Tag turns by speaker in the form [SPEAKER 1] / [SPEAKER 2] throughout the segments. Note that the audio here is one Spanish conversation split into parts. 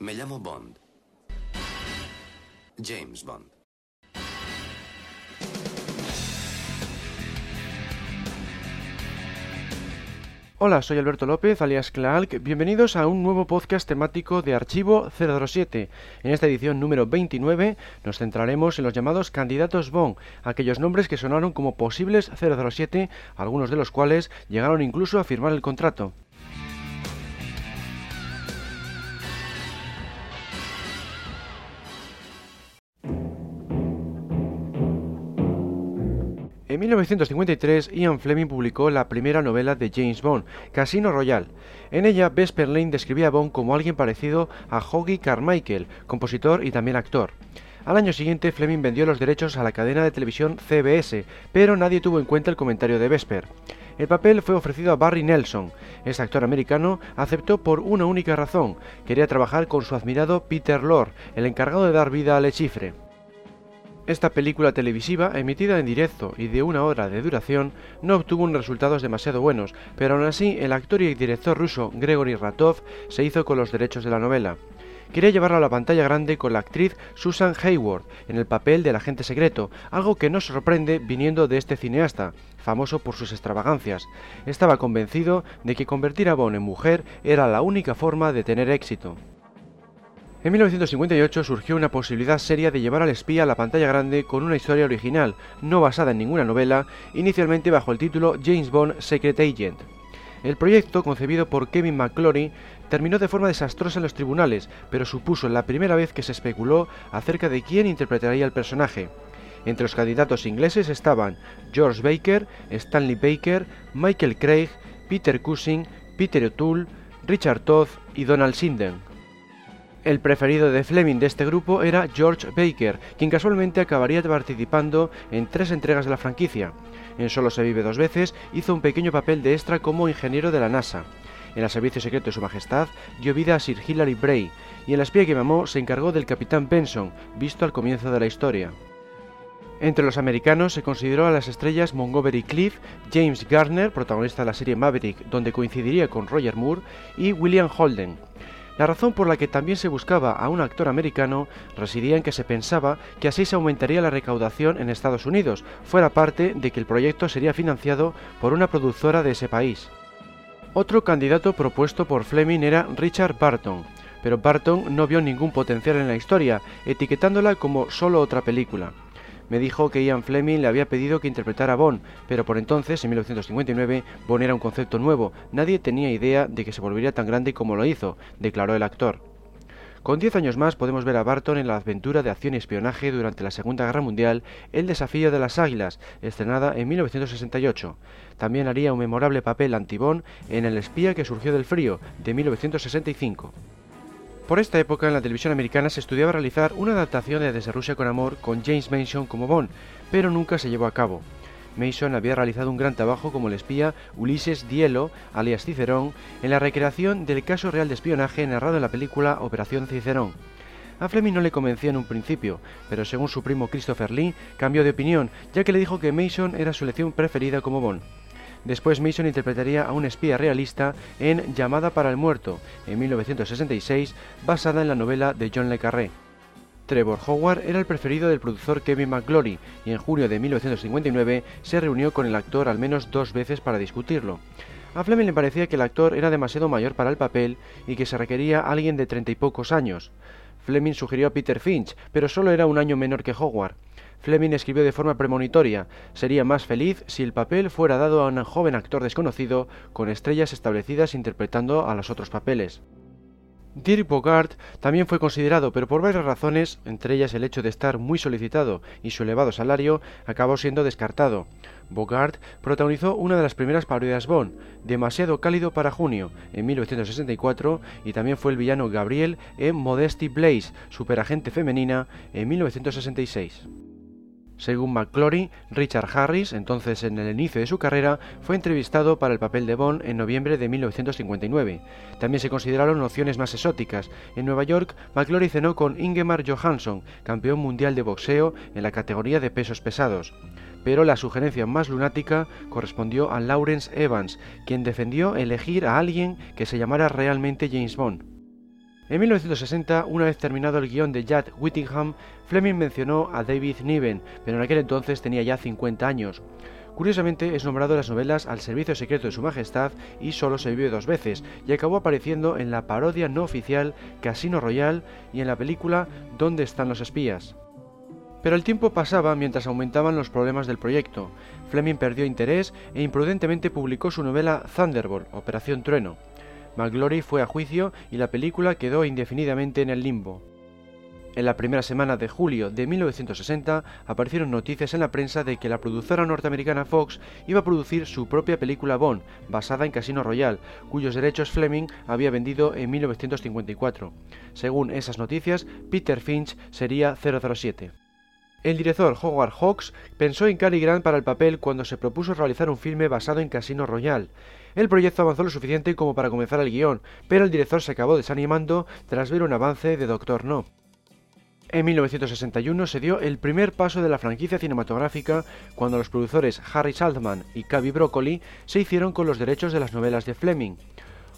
[SPEAKER 1] Me llamo Bond. James Bond.
[SPEAKER 2] Hola, soy Alberto López, alias Clark. Bienvenidos a un nuevo podcast temático de Archivo 007. En esta edición número 29 nos centraremos en los llamados candidatos Bond, aquellos nombres que sonaron como posibles 007, algunos de los cuales llegaron incluso a firmar el contrato. En 1953, Ian Fleming publicó la primera novela de James Bond, Casino Royale. En ella, Vesper Lane describía a Bond como alguien parecido a Hoggy Carmichael, compositor y también actor. Al año siguiente, Fleming vendió los derechos a la cadena de televisión CBS, pero nadie tuvo en cuenta el comentario de Vesper. El papel fue ofrecido a Barry Nelson. Este actor americano aceptó por una única razón, quería trabajar con su admirado Peter Lorre, el encargado de dar vida al hechifre. Esta película televisiva, emitida en directo y de una hora de duración, no obtuvo unos resultados demasiado buenos, pero aún así el actor y director ruso Gregory Ratov se hizo con los derechos de la novela. Quería llevarla a la pantalla grande con la actriz Susan Hayward en el papel del agente secreto, algo que no sorprende viniendo de este cineasta, famoso por sus extravagancias. Estaba convencido de que convertir a Bond en mujer era la única forma de tener éxito. En 1958 surgió una posibilidad seria de llevar al espía a la pantalla grande con una historia original, no basada en ninguna novela, inicialmente bajo el título James Bond Secret Agent. El proyecto, concebido por Kevin McClory, terminó de forma desastrosa en los tribunales, pero supuso la primera vez que se especuló acerca de quién interpretaría el personaje. Entre los candidatos ingleses estaban George Baker, Stanley Baker, Michael Craig, Peter Cushing, Peter O'Toole, Richard Todd y Donald Sinden. El preferido de Fleming de este grupo era George Baker, quien casualmente acabaría participando en tres entregas de la franquicia. En Solo se vive dos veces hizo un pequeño papel de extra como ingeniero de la NASA. En el servicio secreto de su majestad dio vida a Sir Hilary Bray, y en La espía que mamó se encargó del capitán Benson, visto al comienzo de la historia. Entre los americanos se consideró a las estrellas Montgomery Cliff, James Garner, protagonista de la serie Maverick, donde coincidiría con Roger Moore, y William Holden. La razón por la que también se buscaba a un actor americano residía en que se pensaba que así se aumentaría la recaudación en Estados Unidos, fuera parte de que el proyecto sería financiado por una productora de ese país. Otro candidato propuesto por Fleming era Richard Barton, pero Barton no vio ningún potencial en la historia, etiquetándola como solo otra película me dijo que Ian Fleming le había pedido que interpretara a Bond, pero por entonces, en 1959, Bond era un concepto nuevo, nadie tenía idea de que se volvería tan grande como lo hizo, declaró el actor. Con 10 años más podemos ver a Barton en la aventura de acción y espionaje durante la Segunda Guerra Mundial, El desafío de las águilas, estrenada en 1968. También haría un memorable papel antibón en El espía que surgió del frío, de 1965. Por esta época en la televisión americana se estudiaba realizar una adaptación de Desde Rusia con Amor con James Mason como Bond, pero nunca se llevó a cabo. Mason había realizado un gran trabajo como el espía Ulises Dielo, alias Cicerón, en la recreación del caso real de espionaje narrado en la película Operación Cicerón. A Fleming no le convencía en un principio, pero según su primo Christopher Lee cambió de opinión, ya que le dijo que Mason era su elección preferida como Bond. Después Mason interpretaría a un espía realista en Llamada para el Muerto, en 1966, basada en la novela de John le Carré. Trevor Howard era el preferido del productor Kevin McGlory y en junio de 1959 se reunió con el actor al menos dos veces para discutirlo. A Fleming le parecía que el actor era demasiado mayor para el papel y que se requería alguien de treinta y pocos años. Fleming sugirió a Peter Finch, pero solo era un año menor que Howard. Fleming escribió de forma premonitoria, sería más feliz si el papel fuera dado a un joven actor desconocido con estrellas establecidas interpretando a los otros papeles. Dirk Bogart también fue considerado, pero por varias razones, entre ellas el hecho de estar muy solicitado y su elevado salario, acabó siendo descartado. Bogart protagonizó una de las primeras parodias Bond, Demasiado cálido para junio, en 1964, y también fue el villano Gabriel en Modesty Blaze, superagente femenina, en 1966. Según McClory, Richard Harris, entonces en el inicio de su carrera, fue entrevistado para el papel de Bond en noviembre de 1959. También se consideraron opciones más exóticas. En Nueva York, McClory cenó con Ingemar Johansson, campeón mundial de boxeo en la categoría de pesos pesados. Pero la sugerencia más lunática correspondió a Lawrence Evans, quien defendió elegir a alguien que se llamara realmente James Bond. En 1960, una vez terminado el guion de Jack Whittingham, Fleming mencionó a David Niven, pero en aquel entonces tenía ya 50 años. Curiosamente es nombrado en las novelas al servicio secreto de su majestad y solo se vive dos veces, y acabó apareciendo en la parodia no oficial Casino Royale y en la película ¿Dónde están los espías? Pero el tiempo pasaba mientras aumentaban los problemas del proyecto. Fleming perdió interés e imprudentemente publicó su novela Thunderbolt, Operación Trueno. McGlory fue a juicio y la película quedó indefinidamente en el limbo. En la primera semana de julio de 1960 aparecieron noticias en la prensa de que la productora norteamericana Fox iba a producir su propia película Bond, basada en Casino Royale, cuyos derechos Fleming había vendido en 1954. Según esas noticias, Peter Finch sería 007. El director Howard Hawks pensó en Cary Grant para el papel cuando se propuso realizar un filme basado en Casino Royale. El proyecto avanzó lo suficiente como para comenzar el guion, pero el director se acabó desanimando tras ver un avance de Doctor No. En 1961 se dio el primer paso de la franquicia cinematográfica cuando los productores Harry Saltman y Cavi Broccoli se hicieron con los derechos de las novelas de Fleming.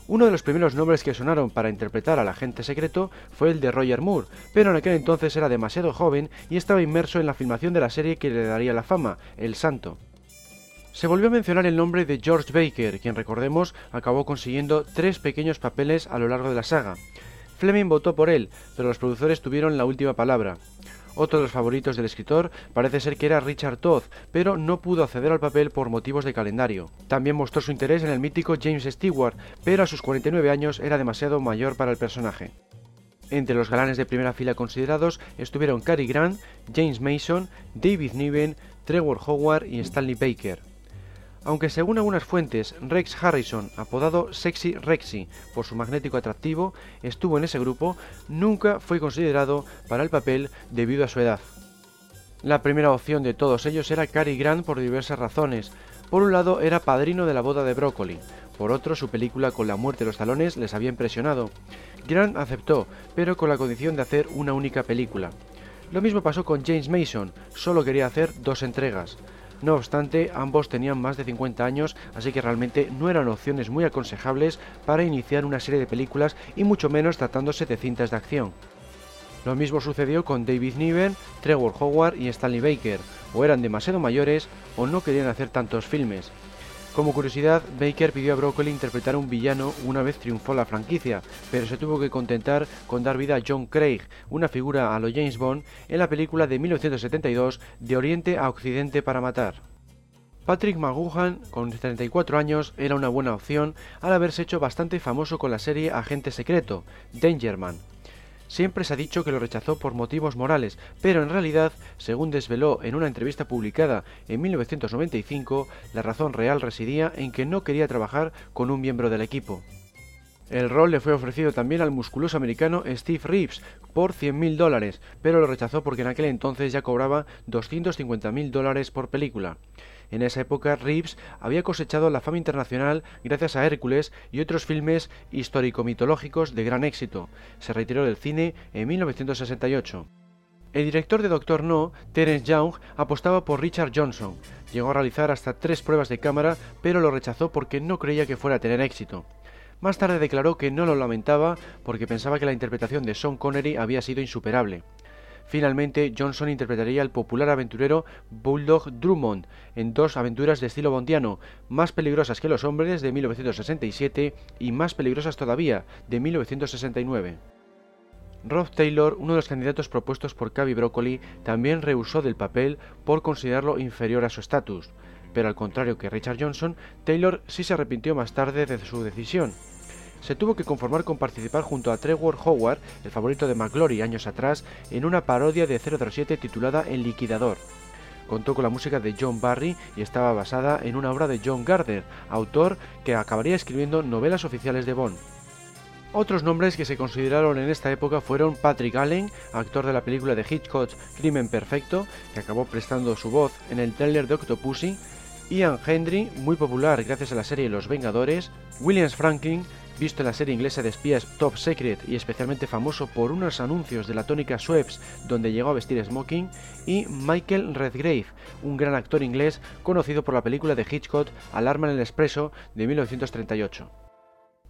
[SPEAKER 2] Uno de los primeros nombres que sonaron para interpretar al agente secreto fue el de Roger Moore, pero en aquel entonces era demasiado joven y estaba inmerso en la filmación de la serie que le daría la fama, El Santo. Se volvió a mencionar el nombre de George Baker, quien recordemos acabó consiguiendo tres pequeños papeles a lo largo de la saga. Fleming votó por él, pero los productores tuvieron la última palabra. Otro de los favoritos del escritor parece ser que era Richard Todd, pero no pudo acceder al papel por motivos de calendario. También mostró su interés en el mítico James Stewart, pero a sus 49 años era demasiado mayor para el personaje. Entre los galanes de primera fila considerados estuvieron Cary Grant, James Mason, David Niven, Trevor Howard y Stanley Baker. Aunque según algunas fuentes, Rex Harrison, apodado Sexy Rexy por su magnético atractivo, estuvo en ese grupo, nunca fue considerado para el papel debido a su edad. La primera opción de todos ellos era Cary Grant por diversas razones. Por un lado era padrino de la boda de Broccoli, por otro su película con la muerte de los talones les había impresionado. Grant aceptó, pero con la condición de hacer una única película. Lo mismo pasó con James Mason, solo quería hacer dos entregas. No obstante, ambos tenían más de 50 años, así que realmente no eran opciones muy aconsejables para iniciar una serie de películas y mucho menos tratándose de cintas de acción. Lo mismo sucedió con David Niven, Trevor Howard y Stanley Baker, o eran demasiado mayores o no querían hacer tantos filmes. Como curiosidad, Baker pidió a Broccoli interpretar un villano una vez triunfó la franquicia, pero se tuvo que contentar con dar vida a John Craig, una figura a lo James Bond, en la película de 1972 De Oriente a Occidente para Matar. Patrick McGuhan, con 34 años, era una buena opción al haberse hecho bastante famoso con la serie Agente Secreto, Dangerman, Siempre se ha dicho que lo rechazó por motivos morales, pero en realidad, según desveló en una entrevista publicada en 1995, la razón real residía en que no quería trabajar con un miembro del equipo. El rol le fue ofrecido también al musculoso americano Steve Reeves por 100.000 dólares, pero lo rechazó porque en aquel entonces ya cobraba 250.000 dólares por película. En esa época Reeves había cosechado la fama internacional gracias a Hércules y otros filmes histórico-mitológicos de gran éxito. Se retiró del cine en 1968. El director de Doctor No, Terence Young, apostaba por Richard Johnson. Llegó a realizar hasta tres pruebas de cámara, pero lo rechazó porque no creía que fuera a tener éxito. Más tarde declaró que no lo lamentaba porque pensaba que la interpretación de Sean Connery había sido insuperable. Finalmente, Johnson interpretaría al popular aventurero Bulldog Drummond en dos aventuras de estilo bondiano, más peligrosas que los hombres de 1967 y más peligrosas todavía de 1969. Rob Taylor, uno de los candidatos propuestos por Cavi Broccoli, también rehusó del papel por considerarlo inferior a su estatus, pero al contrario que Richard Johnson, Taylor sí se arrepintió más tarde de su decisión se tuvo que conformar con participar junto a Trevor Howard, el favorito de McGlory años atrás, en una parodia de 007 titulada El Liquidador. Contó con la música de John Barry y estaba basada en una obra de John Gardner, autor que acabaría escribiendo novelas oficiales de Bond. Otros nombres que se consideraron en esta época fueron Patrick Allen, actor de la película de Hitchcock Crimen Perfecto, que acabó prestando su voz en el tráiler de Octopussy, Ian Hendry, muy popular gracias a la serie Los Vengadores, Williams Franklin, visto en la serie inglesa de espías Top Secret y especialmente famoso por unos anuncios de la tónica Schweppes donde llegó a vestir smoking, y Michael Redgrave, un gran actor inglés conocido por la película de Hitchcock Alarma en el Expreso de 1938.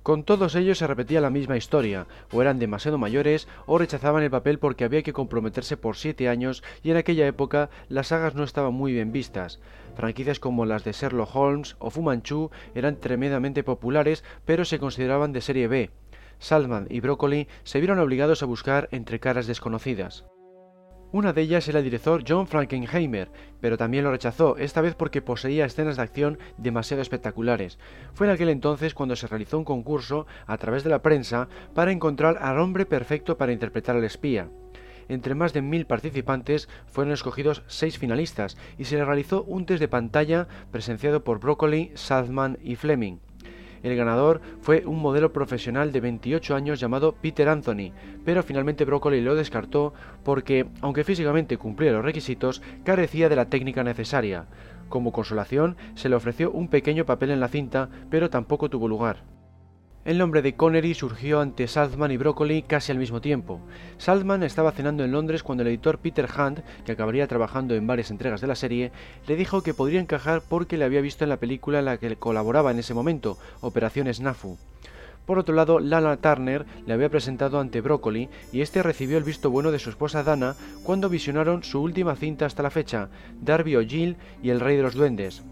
[SPEAKER 2] Con todos ellos se repetía la misma historia, o eran demasiado mayores o rechazaban el papel porque había que comprometerse por siete años y en aquella época las sagas no estaban muy bien vistas. Franquicias como las de Sherlock Holmes o Fu Manchu eran tremendamente populares pero se consideraban de serie B. Salman y Broccoli se vieron obligados a buscar entre caras desconocidas. Una de ellas era el director John Frankenheimer, pero también lo rechazó, esta vez porque poseía escenas de acción demasiado espectaculares. Fue en aquel entonces cuando se realizó un concurso a través de la prensa para encontrar al hombre perfecto para interpretar al espía. Entre más de mil participantes fueron escogidos seis finalistas y se le realizó un test de pantalla presenciado por Broccoli, Salzman y Fleming. El ganador fue un modelo profesional de 28 años llamado Peter Anthony, pero finalmente Broccoli lo descartó porque, aunque físicamente cumplía los requisitos, carecía de la técnica necesaria. Como consolación, se le ofreció un pequeño papel en la cinta, pero tampoco tuvo lugar. El nombre de Connery surgió ante Salzman y Broccoli casi al mismo tiempo. Salzman estaba cenando en Londres cuando el editor Peter Hunt, que acabaría trabajando en varias entregas de la serie, le dijo que podría encajar porque le había visto en la película en la que colaboraba en ese momento, Operación Snafu. Por otro lado, Lana Turner le había presentado ante Broccoli y este recibió el visto bueno de su esposa Dana cuando visionaron su última cinta hasta la fecha, Darby O'Gill y el Rey de los Duendes.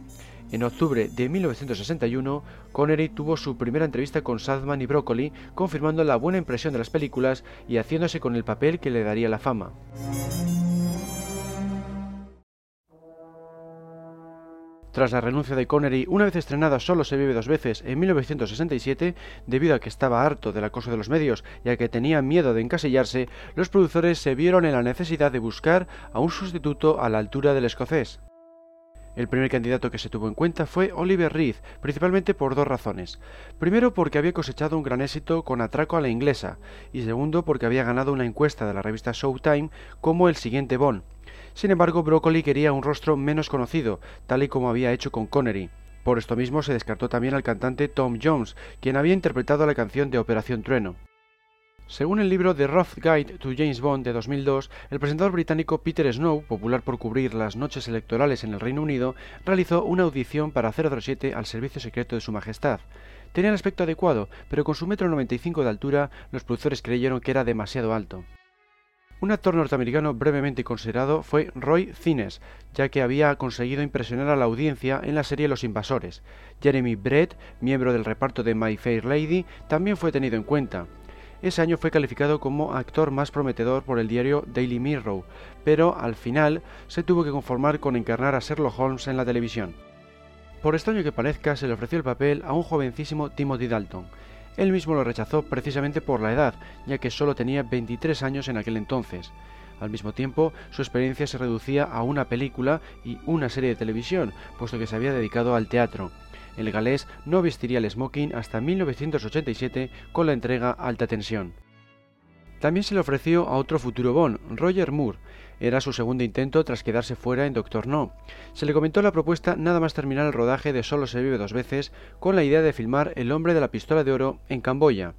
[SPEAKER 2] En octubre de 1961, Connery tuvo su primera entrevista con Sadman y Broccoli, confirmando la buena impresión de las películas y haciéndose con el papel que le daría la fama. Tras la renuncia de Connery, una vez estrenada Solo se vive dos veces en 1967, debido a que estaba harto del acoso de los medios y a que tenía miedo de encasillarse, los productores se vieron en la necesidad de buscar a un sustituto a la altura del escocés. El primer candidato que se tuvo en cuenta fue Oliver Reed, principalmente por dos razones. Primero porque había cosechado un gran éxito con Atraco a la inglesa, y segundo porque había ganado una encuesta de la revista Showtime como el siguiente Bond. Sin embargo, Broccoli quería un rostro menos conocido, tal y como había hecho con Connery. Por esto mismo se descartó también al cantante Tom Jones, quien había interpretado la canción de Operación Trueno. Según el libro The Rough Guide to James Bond de 2002, el presentador británico Peter Snow, popular por cubrir las noches electorales en el Reino Unido, realizó una audición para 007 al servicio secreto de Su Majestad. Tenía el aspecto adecuado, pero con su metro 95 de altura, los productores creyeron que era demasiado alto. Un actor norteamericano brevemente considerado fue Roy Cines, ya que había conseguido impresionar a la audiencia en la serie Los Invasores. Jeremy Brett, miembro del reparto de My Fair Lady, también fue tenido en cuenta. Ese año fue calificado como actor más prometedor por el diario Daily Mirror, pero al final se tuvo que conformar con encarnar a Sherlock Holmes en la televisión. Por extraño que parezca, se le ofreció el papel a un jovencísimo Timothy Dalton. Él mismo lo rechazó precisamente por la edad, ya que solo tenía 23 años en aquel entonces. Al mismo tiempo, su experiencia se reducía a una película y una serie de televisión, puesto que se había dedicado al teatro. El galés no vestiría el smoking hasta 1987 con la entrega Alta Tensión. También se le ofreció a otro futuro Bond, Roger Moore. Era su segundo intento tras quedarse fuera en Doctor No. Se le comentó la propuesta nada más terminar el rodaje de Solo se vive dos veces, con la idea de filmar El hombre de la pistola de oro en Camboya.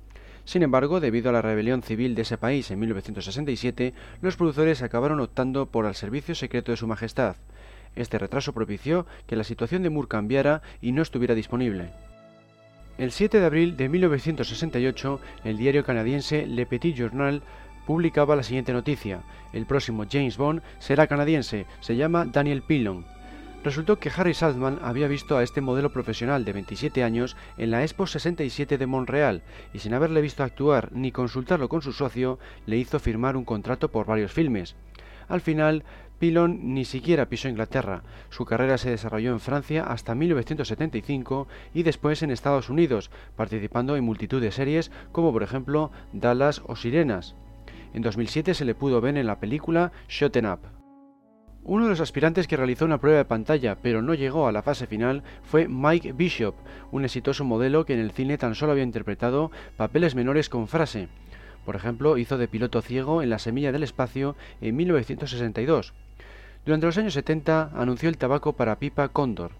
[SPEAKER 2] Sin embargo, debido a la rebelión civil de ese país en 1967, los productores acabaron optando por el servicio secreto de Su Majestad. Este retraso propició que la situación de Moore cambiara y no estuviera disponible. El 7 de abril de 1968, el diario canadiense Le Petit Journal publicaba la siguiente noticia. El próximo James Bond será canadiense, se llama Daniel Pillon. Resultó que Harry Saltman había visto a este modelo profesional de 27 años en la Expo 67 de Montreal y sin haberle visto actuar ni consultarlo con su socio, le hizo firmar un contrato por varios filmes. Al final, Pilon ni siquiera pisó Inglaterra. Su carrera se desarrolló en Francia hasta 1975 y después en Estados Unidos, participando en multitud de series como por ejemplo Dallas o Sirenas. En 2007 se le pudo ver en la película Shoten Up. Uno de los aspirantes que realizó una prueba de pantalla pero no llegó a la fase final fue Mike Bishop, un exitoso modelo que en el cine tan solo había interpretado papeles menores con frase. Por ejemplo, hizo de piloto ciego en La Semilla del Espacio en 1962. Durante los años 70 anunció el tabaco para pipa Cóndor.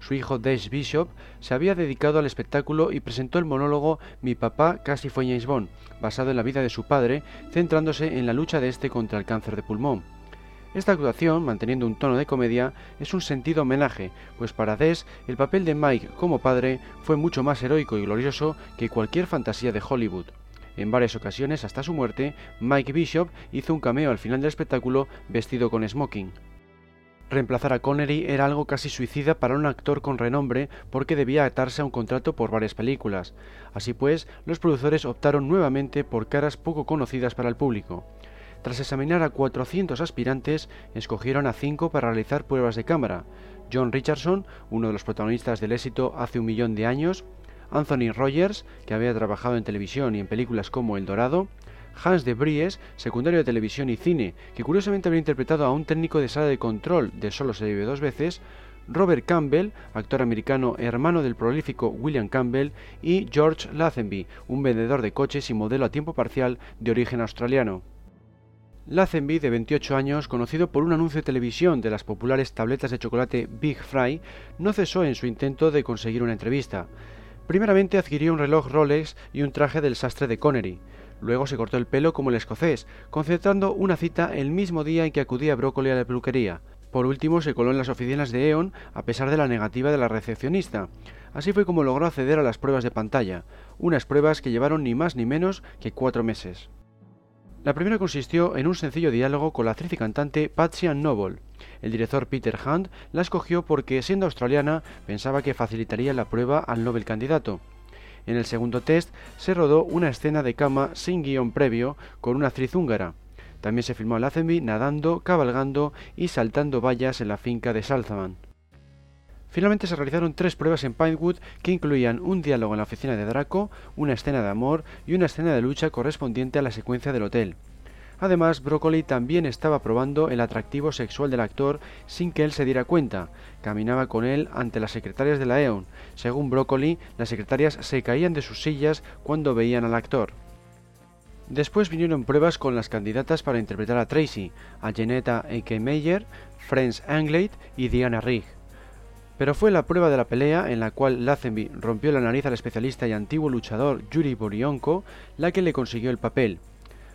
[SPEAKER 2] Su hijo Dash Bishop se había dedicado al espectáculo y presentó el monólogo Mi papá casi fue James Bond, basado en la vida de su padre, centrándose en la lucha de este contra el cáncer de pulmón. Esta actuación, manteniendo un tono de comedia, es un sentido homenaje, pues para Des el papel de Mike como padre fue mucho más heroico y glorioso que cualquier fantasía de Hollywood. En varias ocasiones, hasta su muerte, Mike Bishop hizo un cameo al final del espectáculo vestido con smoking. Reemplazar a Connery era algo casi suicida para un actor con renombre porque debía atarse a un contrato por varias películas. Así pues, los productores optaron nuevamente por caras poco conocidas para el público. Tras examinar a 400 aspirantes, escogieron a 5 para realizar pruebas de cámara. John Richardson, uno de los protagonistas del éxito hace un millón de años, Anthony Rogers, que había trabajado en televisión y en películas como El Dorado, Hans de Bries, secundario de televisión y cine, que curiosamente había interpretado a un técnico de sala de control de Solo se vive dos veces, Robert Campbell, actor americano hermano del prolífico William Campbell, y George Lazenby, un vendedor de coches y modelo a tiempo parcial de origen australiano. Lazenby, de 28 años, conocido por un anuncio de televisión de las populares tabletas de chocolate Big Fry, no cesó en su intento de conseguir una entrevista. Primeramente adquirió un reloj Rolex y un traje del sastre de Connery. Luego se cortó el pelo como el escocés, concentrando una cita el mismo día en que acudía Brócoli a la peluquería. Por último, se coló en las oficinas de E.ON a pesar de la negativa de la recepcionista. Así fue como logró acceder a las pruebas de pantalla, unas pruebas que llevaron ni más ni menos que cuatro meses. La primera consistió en un sencillo diálogo con la actriz y cantante Patsy Noble. El director Peter Hunt la escogió porque, siendo australiana, pensaba que facilitaría la prueba al Nobel candidato. En el segundo test se rodó una escena de cama sin guion previo con una actriz húngara. También se filmó a Lazenby nadando, cabalgando y saltando vallas en la finca de Salzaman. Finalmente se realizaron tres pruebas en Pinewood que incluían un diálogo en la oficina de Draco, una escena de amor y una escena de lucha correspondiente a la secuencia del hotel. Además, Broccoli también estaba probando el atractivo sexual del actor sin que él se diera cuenta. Caminaba con él ante las secretarias de la EON. Según Broccoli, las secretarias se caían de sus sillas cuando veían al actor. Después vinieron pruebas con las candidatas para interpretar a Tracy, a Janetta A.K. Meyer, Franz Anglade y Diana Rigg. Pero fue la prueba de la pelea, en la cual Lazenby rompió la nariz al especialista y antiguo luchador Yuri Borionko, la que le consiguió el papel.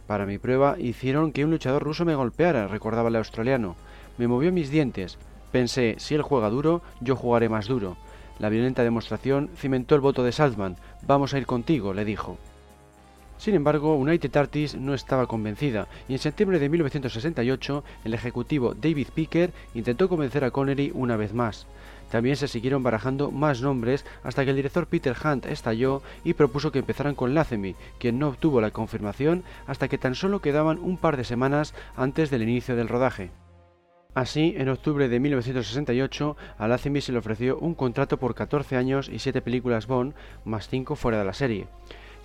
[SPEAKER 2] Para mi prueba hicieron que un luchador ruso me golpeara, recordaba el australiano. Me movió mis dientes. Pensé, si él juega duro, yo jugaré más duro. La violenta demostración cimentó el voto de Salzman. Vamos a ir contigo, le dijo. Sin embargo, United Artists no estaba convencida y en septiembre de 1968 el ejecutivo David Picker intentó convencer a Connery una vez más. También se siguieron barajando más nombres hasta que el director Peter Hunt estalló y propuso que empezaran con Lazenby, quien no obtuvo la confirmación hasta que tan solo quedaban un par de semanas antes del inicio del rodaje. Así, en octubre de 1968, a Lazenby se le ofreció un contrato por 14 años y 7 películas Bond, más 5 fuera de la serie.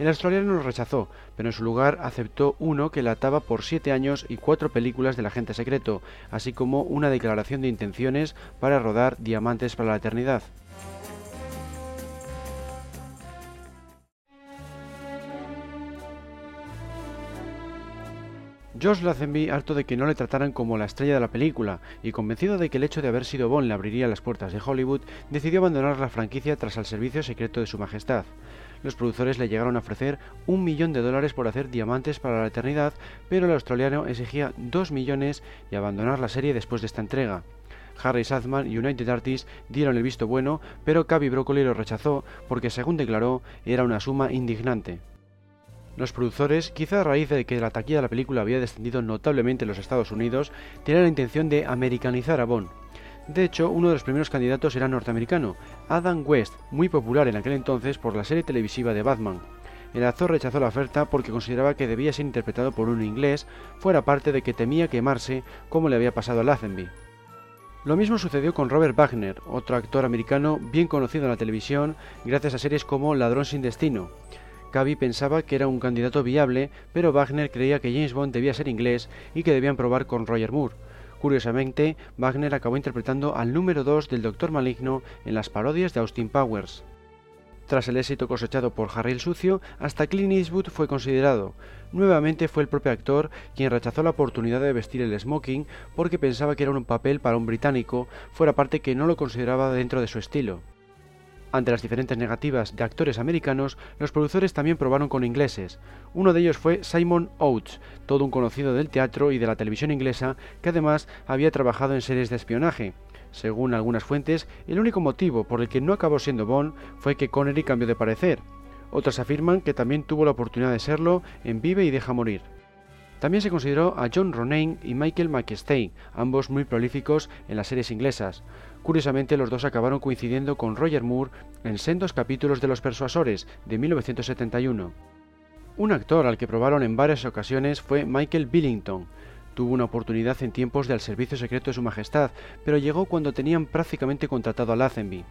[SPEAKER 2] El australiano lo rechazó, pero en su lugar aceptó uno que le ataba por siete años y cuatro películas del agente secreto, así como una declaración de intenciones para rodar Diamantes para la Eternidad. Josh Lazenby, harto de que no le trataran como la estrella de la película y convencido de que el hecho de haber sido Bond le abriría las puertas de Hollywood, decidió abandonar la franquicia tras el servicio secreto de su majestad los productores le llegaron a ofrecer un millón de dólares por hacer diamantes para la eternidad, pero el australiano exigía dos millones y abandonar la serie después de esta entrega. Harry Saltzman y United Artists dieron el visto bueno, pero Cavi Broccoli lo rechazó porque, según declaró, era una suma indignante. Los productores, quizá a raíz de que la taquilla de la película había descendido notablemente en los Estados Unidos, tenían la intención de americanizar a Bond. De hecho, uno de los primeros candidatos era norteamericano, Adam West, muy popular en aquel entonces por la serie televisiva de Batman. El actor rechazó la oferta porque consideraba que debía ser interpretado por un inglés, fuera parte de que temía quemarse como le había pasado a Lazenby. Lo mismo sucedió con Robert Wagner, otro actor americano bien conocido en la televisión gracias a series como Ladrón sin destino. Cavi pensaba que era un candidato viable, pero Wagner creía que James Bond debía ser inglés y que debían probar con Roger Moore. Curiosamente, Wagner acabó interpretando al número 2 del Doctor Maligno en las parodias de Austin Powers. Tras el éxito cosechado por Harry el Sucio, hasta Clint Eastwood fue considerado. Nuevamente fue el propio actor quien rechazó la oportunidad de vestir el smoking porque pensaba que era un papel para un británico, fuera parte que no lo consideraba dentro de su estilo. Ante las diferentes negativas de actores americanos, los productores también probaron con ingleses. Uno de ellos fue Simon Oates, todo un conocido del teatro y de la televisión inglesa, que además había trabajado en series de espionaje. Según algunas fuentes, el único motivo por el que no acabó siendo Bond fue que Connery cambió de parecer. Otras afirman que también tuvo la oportunidad de serlo en Vive y Deja Morir. También se consideró a John Ronayne y Michael McStay, ambos muy prolíficos en las series inglesas. Curiosamente, los dos acabaron coincidiendo con Roger Moore en sendos capítulos de Los Persuasores de 1971. Un actor al que probaron en varias ocasiones fue Michael Billington. Tuvo una oportunidad en tiempos del Servicio Secreto de Su Majestad, pero llegó cuando tenían prácticamente contratado a Lazenby.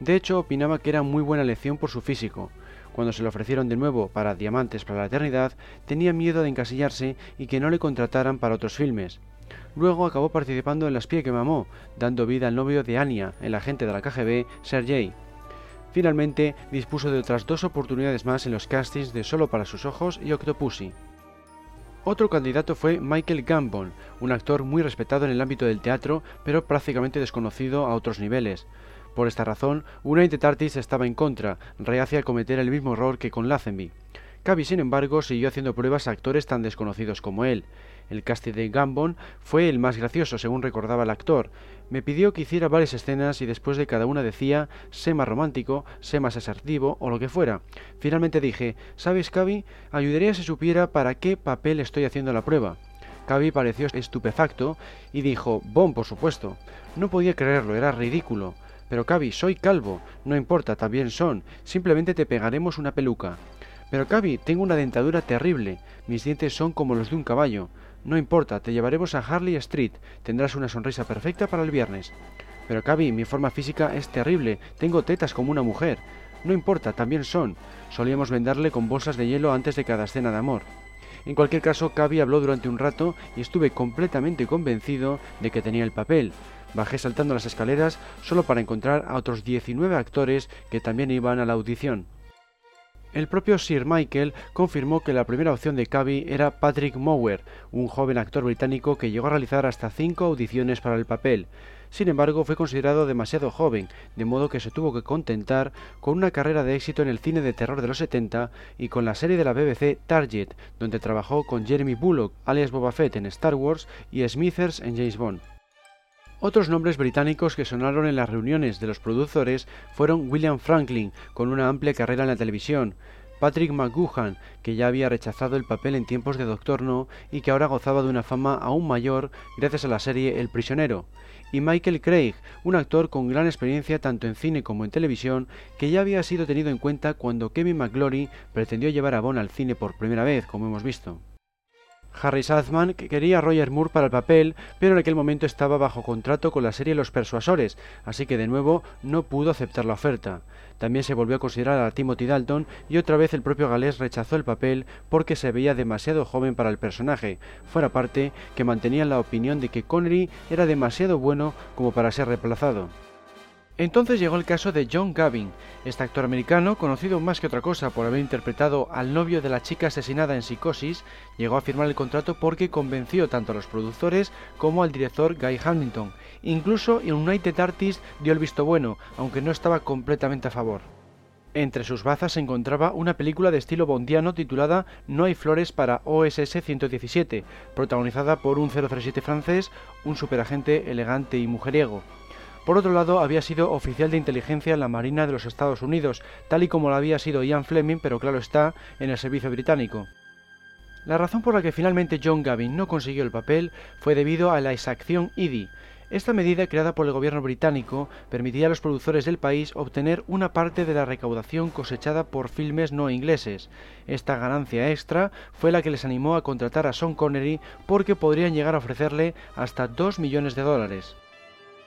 [SPEAKER 2] De hecho, opinaba que era muy buena elección por su físico. Cuando se le ofrecieron de nuevo para Diamantes para la Eternidad, tenía miedo de encasillarse y que no le contrataran para otros filmes. Luego acabó participando en La espía que mamó, dando vida al novio de Anya, el agente de la KGB, Sergei. Finalmente, dispuso de otras dos oportunidades más en los castings de Solo para sus ojos y Octopussy. Otro candidato fue Michael Gambon, un actor muy respetado en el ámbito del teatro, pero prácticamente desconocido a otros niveles. Por esta razón, United Artists estaba en contra, reacia a cometer el mismo error que con Lazenby. Cavi, sin embargo, siguió haciendo pruebas a actores tan desconocidos como él. El casting de Gambon fue el más gracioso, según recordaba el actor. Me pidió que hiciera varias escenas y después de cada una decía, sé más romántico, sé más asertivo o lo que fuera. Finalmente dije, ¿sabes, Cavi? Ayudaría si supiera para qué papel estoy haciendo la prueba. Cavi pareció estupefacto y dijo, Bon, por supuesto. No podía creerlo, era ridículo. Pero Cavi, soy calvo. No importa, también son. Simplemente te pegaremos una peluca. Pero Cavi, tengo una dentadura terrible. Mis dientes son como los de un caballo. No importa, te llevaremos a Harley Street. Tendrás una sonrisa perfecta para el viernes. Pero Cavi, mi forma física es terrible. Tengo tetas como una mujer. No importa, también son. Solíamos venderle con bolsas de hielo antes de cada escena de amor. En cualquier caso, Cavi habló durante un rato y estuve completamente convencido de que tenía el papel. Bajé saltando las escaleras solo para encontrar a otros 19 actores que también iban a la audición. El propio Sir Michael confirmó que la primera opción de Cavi era Patrick Mower, un joven actor británico que llegó a realizar hasta cinco audiciones para el papel. Sin embargo, fue considerado demasiado joven, de modo que se tuvo que contentar con una carrera de éxito en el cine de terror de los 70 y con la serie de la BBC Target, donde trabajó con Jeremy Bullock, alias Boba Fett en Star Wars y Smithers en James Bond. Otros nombres británicos que sonaron en las reuniones de los productores fueron William Franklin, con una amplia carrera en la televisión, Patrick McGuhan, que ya había rechazado el papel en tiempos de Doctor No y que ahora gozaba de una fama aún mayor gracias a la serie El prisionero, y Michael Craig, un actor con gran experiencia tanto en cine como en televisión, que ya había sido tenido en cuenta cuando Kevin McGlory pretendió llevar a Bond al cine por primera vez, como hemos visto. Harry Saltzman quería a Roger Moore para el papel, pero en aquel momento estaba bajo contrato con la serie Los Persuasores, así que de nuevo no pudo aceptar la oferta. También se volvió a considerar a Timothy Dalton y otra vez el propio galés rechazó el papel porque se veía demasiado joven para el personaje, fuera parte que mantenían la opinión de que Connery era demasiado bueno como para ser reemplazado. Entonces llegó el caso de John Gavin. Este actor americano, conocido más que otra cosa por haber interpretado al novio de la chica asesinada en Psicosis, llegó a firmar el contrato porque convenció tanto a los productores como al director Guy Hamilton. Incluso United Artists dio el visto bueno, aunque no estaba completamente a favor. Entre sus bazas se encontraba una película de estilo bondiano titulada No hay flores para OSS 117, protagonizada por un 007 francés, un superagente elegante y mujeriego. Por otro lado, había sido oficial de inteligencia en la Marina de los Estados Unidos, tal y como lo había sido Ian Fleming, pero claro está, en el servicio británico. La razón por la que finalmente John Gavin no consiguió el papel fue debido a la exacción IDI. Esta medida, creada por el gobierno británico, permitía a los productores del país obtener una parte de la recaudación cosechada por filmes no ingleses. Esta ganancia extra fue la que les animó a contratar a Sean Connery porque podrían llegar a ofrecerle hasta 2 millones de dólares.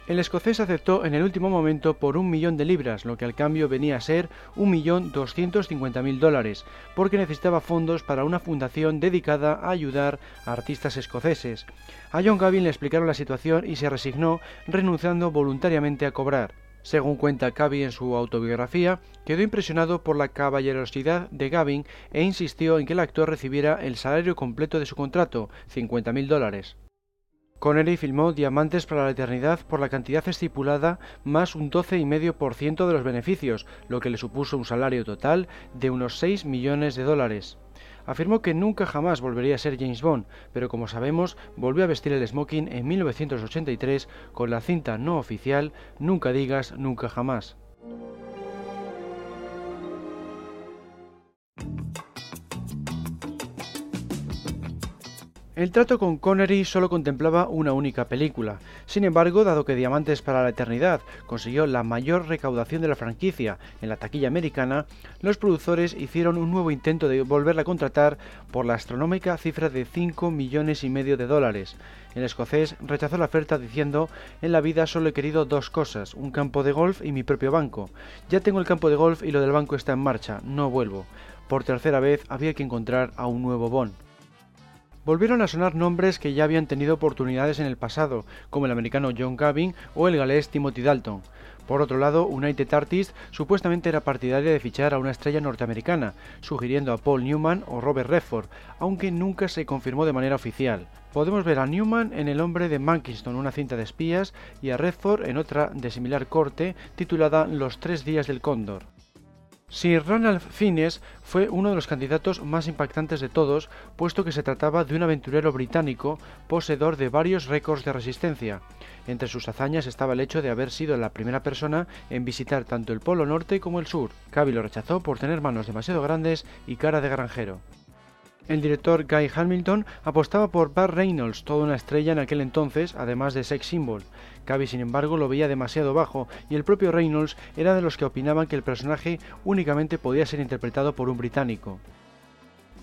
[SPEAKER 2] El escocés aceptó en el último momento por un millón de libras, lo que al cambio venía a ser un millón doscientos cincuenta mil dólares, porque necesitaba fondos para una fundación dedicada a ayudar a artistas escoceses. A John Gavin le explicaron la situación y se resignó, renunciando voluntariamente a cobrar. Según cuenta Cavi en su autobiografía, quedó impresionado por la caballerosidad de Gavin e insistió en que el actor recibiera el salario completo de su contrato, cincuenta mil dólares. Connery filmó Diamantes para la Eternidad por la cantidad estipulada más un 12,5% de los beneficios, lo que le supuso un salario total de unos 6 millones de dólares. Afirmó que nunca jamás volvería a ser James Bond, pero como sabemos, volvió a vestir el smoking en 1983 con la cinta no oficial Nunca digas nunca jamás. El trato con Connery solo contemplaba una única película. Sin embargo, dado que Diamantes para la Eternidad consiguió la mayor recaudación de la franquicia en la taquilla americana, los productores hicieron un nuevo intento de volverla a contratar por la astronómica cifra de 5 millones y medio de dólares. El escocés rechazó la oferta diciendo, en la vida solo he querido dos cosas, un campo de golf y mi propio banco. Ya tengo el campo de golf y lo del banco está en marcha, no vuelvo. Por tercera vez había que encontrar a un nuevo Bond volvieron a sonar nombres que ya habían tenido oportunidades en el pasado, como el americano John Gavin o el galés Timothy Dalton. Por otro lado, United Artists supuestamente era partidaria de fichar a una estrella norteamericana, sugiriendo a Paul Newman o Robert Redford, aunque nunca se confirmó de manera oficial. Podemos ver a Newman en El hombre de Mankinston, una cinta de espías, y a Redford en otra de similar corte titulada Los tres días del cóndor. Sir Ronald Fiennes fue uno de los candidatos más impactantes de todos, puesto que se trataba de un aventurero británico poseedor de varios récords de resistencia. Entre sus hazañas estaba el hecho de haber sido la primera persona en visitar tanto el Polo Norte como el Sur. Cavi lo rechazó por tener manos demasiado grandes y cara de granjero. El director Guy Hamilton apostaba por Burt Reynolds, toda una estrella en aquel entonces, además de sex symbol. Cavi, sin embargo, lo veía demasiado bajo y el propio Reynolds era de los que opinaban que el personaje únicamente podía ser interpretado por un británico.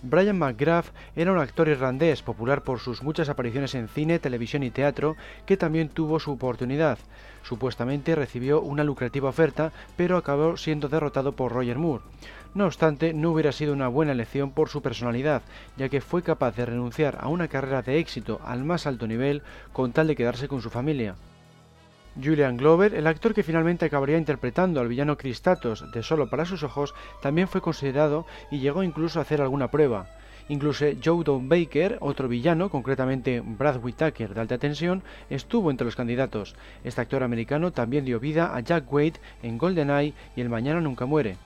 [SPEAKER 2] Brian McGrath era un actor irlandés popular por sus muchas apariciones en cine, televisión y teatro, que también tuvo su oportunidad. Supuestamente recibió una lucrativa oferta, pero acabó siendo derrotado por Roger Moore. No obstante, no hubiera sido una buena elección por su personalidad, ya que fue capaz de renunciar a una carrera de éxito al más alto nivel con tal de quedarse con su familia. Julian Glover, el actor que finalmente acabaría interpretando al villano Cristatos de Solo para sus ojos, también fue considerado y llegó incluso a hacer alguna prueba. Incluso Joe Don Baker, otro villano, concretamente Brad Whitaker de alta tensión, estuvo entre los candidatos. Este actor americano también dio vida a Jack Wade en GoldenEye y El Mañana Nunca Muere.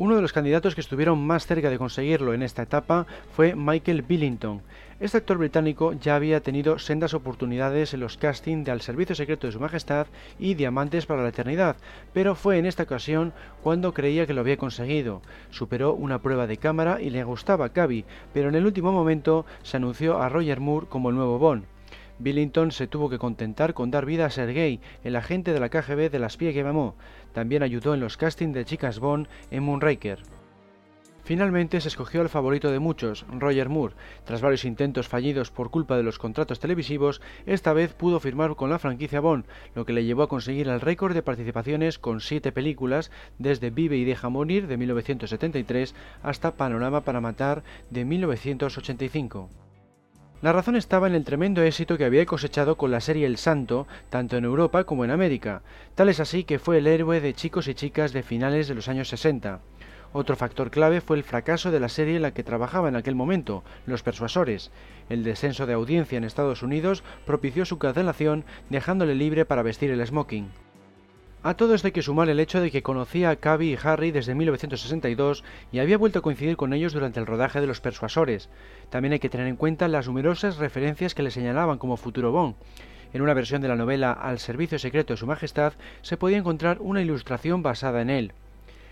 [SPEAKER 2] Uno de los candidatos que estuvieron más cerca de conseguirlo en esta etapa fue Michael Billington. Este actor británico ya había tenido sendas oportunidades en los castings de Al Servicio Secreto de Su Majestad y Diamantes para la Eternidad, pero fue en esta ocasión cuando creía que lo había conseguido. Superó una prueba de cámara y le gustaba a Cavi, pero en el último momento se anunció a Roger Moore como el nuevo Bond. Billington se tuvo que contentar con dar vida a Sergei, el agente de la KGB de la espía que. También ayudó en los castings de chicas Bond en Moonraker. Finalmente se escogió al favorito de muchos, Roger Moore. Tras varios intentos fallidos por culpa de los contratos televisivos, esta vez pudo firmar con la franquicia Bond, lo que le llevó a conseguir el récord de participaciones con siete películas, desde Vive y deja morir de 1973 hasta Panorama para matar de 1985. La razón estaba en el tremendo éxito que había cosechado con la serie El Santo, tanto en Europa como en América. Tal es así que fue el héroe de chicos y chicas de finales de los años 60. Otro factor clave fue el fracaso de la serie en la que trabajaba en aquel momento, Los Persuasores. El descenso de audiencia en Estados Unidos propició su cancelación, dejándole libre para vestir el smoking. A todo esto hay que sumar el hecho de que conocía a Cavi y Harry desde 1962 y había vuelto a coincidir con ellos durante el rodaje de Los Persuasores. También hay que tener en cuenta las numerosas referencias que le señalaban como futuro Bond. En una versión de la novela Al servicio secreto de Su Majestad se podía encontrar una ilustración basada en él.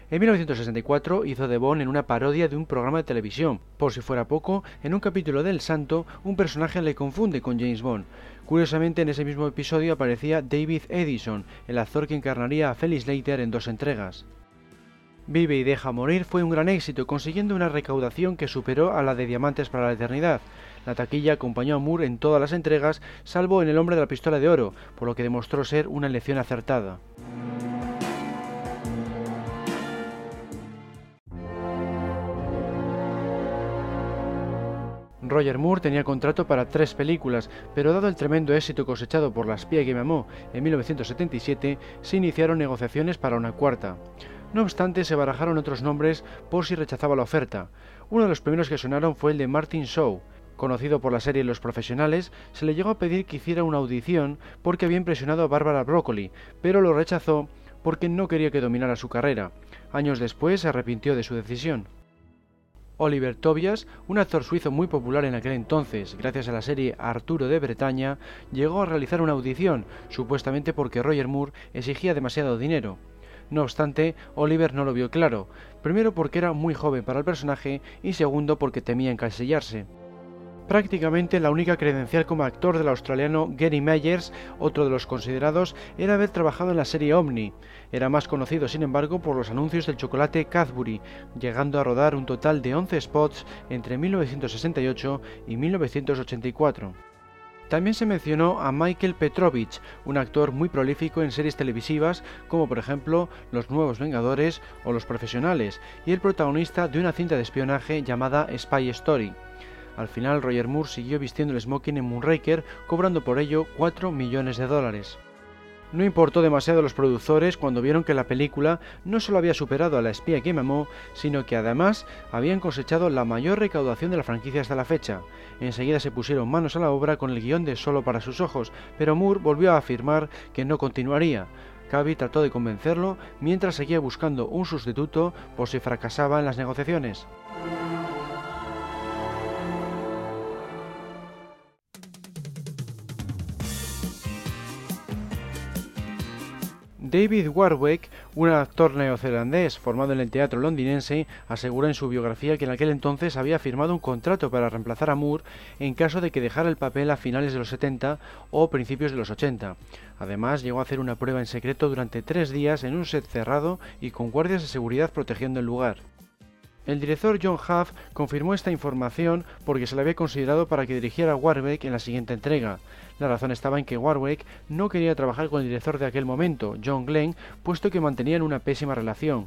[SPEAKER 2] En 1964 hizo de Bond en una parodia de un programa de televisión. Por si fuera poco, en un capítulo del Santo, un personaje le confunde con James Bond. Curiosamente, en ese mismo episodio aparecía David Edison, el actor que encarnaría a Felix Leiter en dos entregas. Vive y deja morir fue un gran éxito, consiguiendo una recaudación que superó a la de Diamantes para la Eternidad. La taquilla acompañó a Moore en todas las entregas, salvo en El hombre de la pistola de oro, por lo que demostró ser una elección acertada. Roger Moore tenía contrato para tres películas, pero dado el tremendo éxito cosechado por La espía que me amó en 1977, se iniciaron negociaciones para una cuarta. No obstante, se barajaron otros nombres por si rechazaba la oferta. Uno de los primeros que sonaron fue el de Martin Shaw. Conocido por la serie Los Profesionales, se le llegó a pedir que hiciera una audición porque había impresionado a Barbara Broccoli, pero lo rechazó porque no quería que dominara su carrera. Años después se arrepintió de su decisión. Oliver Tobias, un actor suizo muy popular en aquel entonces, gracias a la serie Arturo de Bretaña, llegó a realizar una audición, supuestamente porque Roger Moore exigía demasiado dinero. No obstante, Oliver no lo vio claro, primero porque era muy joven para el personaje y segundo porque temía encasillarse. Prácticamente la única credencial como actor del australiano Gary Myers, otro de los considerados, era haber trabajado en la serie Omni. Era más conocido, sin embargo, por los anuncios del chocolate Cadbury, llegando a rodar un total de 11 spots entre 1968 y 1984. También se mencionó a Michael Petrovich, un actor muy prolífico en series televisivas como por ejemplo Los Nuevos Vengadores o Los Profesionales, y el protagonista de una cinta de espionaje llamada Spy Story. Al final, Roger Moore siguió vistiendo el smoking en Moonraker, cobrando por ello 4 millones de dólares. No importó demasiado a los productores cuando vieron que la película no solo había superado a La espía que mamó, sino que además habían cosechado la mayor recaudación de la franquicia hasta la fecha. Enseguida se pusieron manos a la obra con el guion de Solo para sus ojos, pero Moore volvió a afirmar que no continuaría. Cavi trató de convencerlo mientras seguía buscando un sustituto por si fracasaba en las negociaciones. David Warwick, un actor neozelandés formado en el teatro londinense, asegura en su biografía que en aquel entonces había firmado un contrato para reemplazar a Moore en caso de que dejara el papel a finales de los 70 o principios de los 80. Además, llegó a hacer una prueba en secreto durante tres días en un set cerrado y con guardias de seguridad protegiendo el lugar. El director John Huff confirmó esta información porque se le había considerado para que dirigiera a Warwick en la siguiente entrega. La razón estaba en que Warwick no quería trabajar con el director de aquel momento, John Glenn, puesto que mantenían una pésima relación.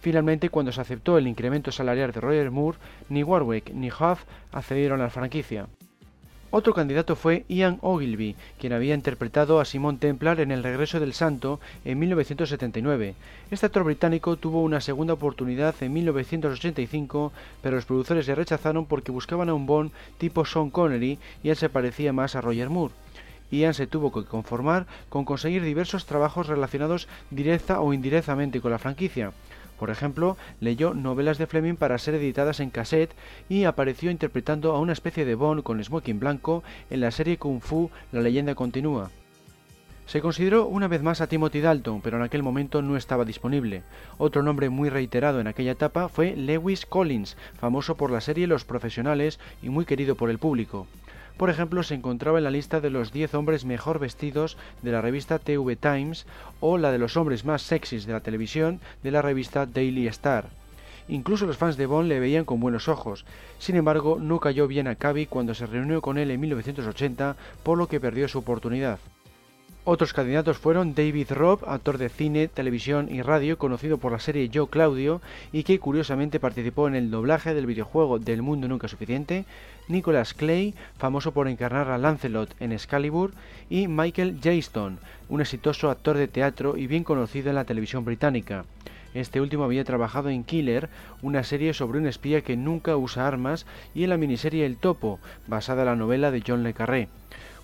[SPEAKER 2] Finalmente, cuando se aceptó el incremento salarial de Roger Moore, ni Warwick ni Huff accedieron a la franquicia. Otro candidato fue Ian Ogilvy, quien había interpretado a Simon Templar en El regreso del santo en 1979. Este actor británico tuvo una segunda oportunidad en 1985, pero los productores le rechazaron porque buscaban a un Bond tipo Sean Connery y él se parecía más a Roger Moore. Ian se tuvo que conformar con conseguir diversos trabajos relacionados directa o indirectamente con la franquicia. Por ejemplo, leyó novelas de Fleming para ser editadas en cassette y apareció interpretando a una especie de Bond con smoking blanco en la serie Kung Fu La leyenda continúa. Se consideró una vez más a Timothy Dalton, pero en aquel momento no estaba disponible. Otro nombre muy reiterado en aquella etapa fue Lewis Collins, famoso por la serie Los Profesionales y muy querido por el público. Por ejemplo, se encontraba en la lista de los 10 hombres mejor vestidos de la revista TV Times o la de los hombres más sexys de la televisión de la revista Daily Star. Incluso los fans de Bond le veían con buenos ojos. Sin embargo, no cayó bien a Cavi cuando se reunió con él en 1980, por lo que perdió su oportunidad. Otros candidatos fueron David Robb, actor de cine, televisión y radio, conocido por la serie Yo Claudio y que curiosamente participó en el doblaje del videojuego Del Mundo Nunca Suficiente, Nicholas Clay, famoso por encarnar a Lancelot en Excalibur, y Michael Jayston, un exitoso actor de teatro y bien conocido en la televisión británica. Este último había trabajado en Killer, una serie sobre un espía que nunca usa armas, y en la miniserie El Topo, basada en la novela de John le Carré.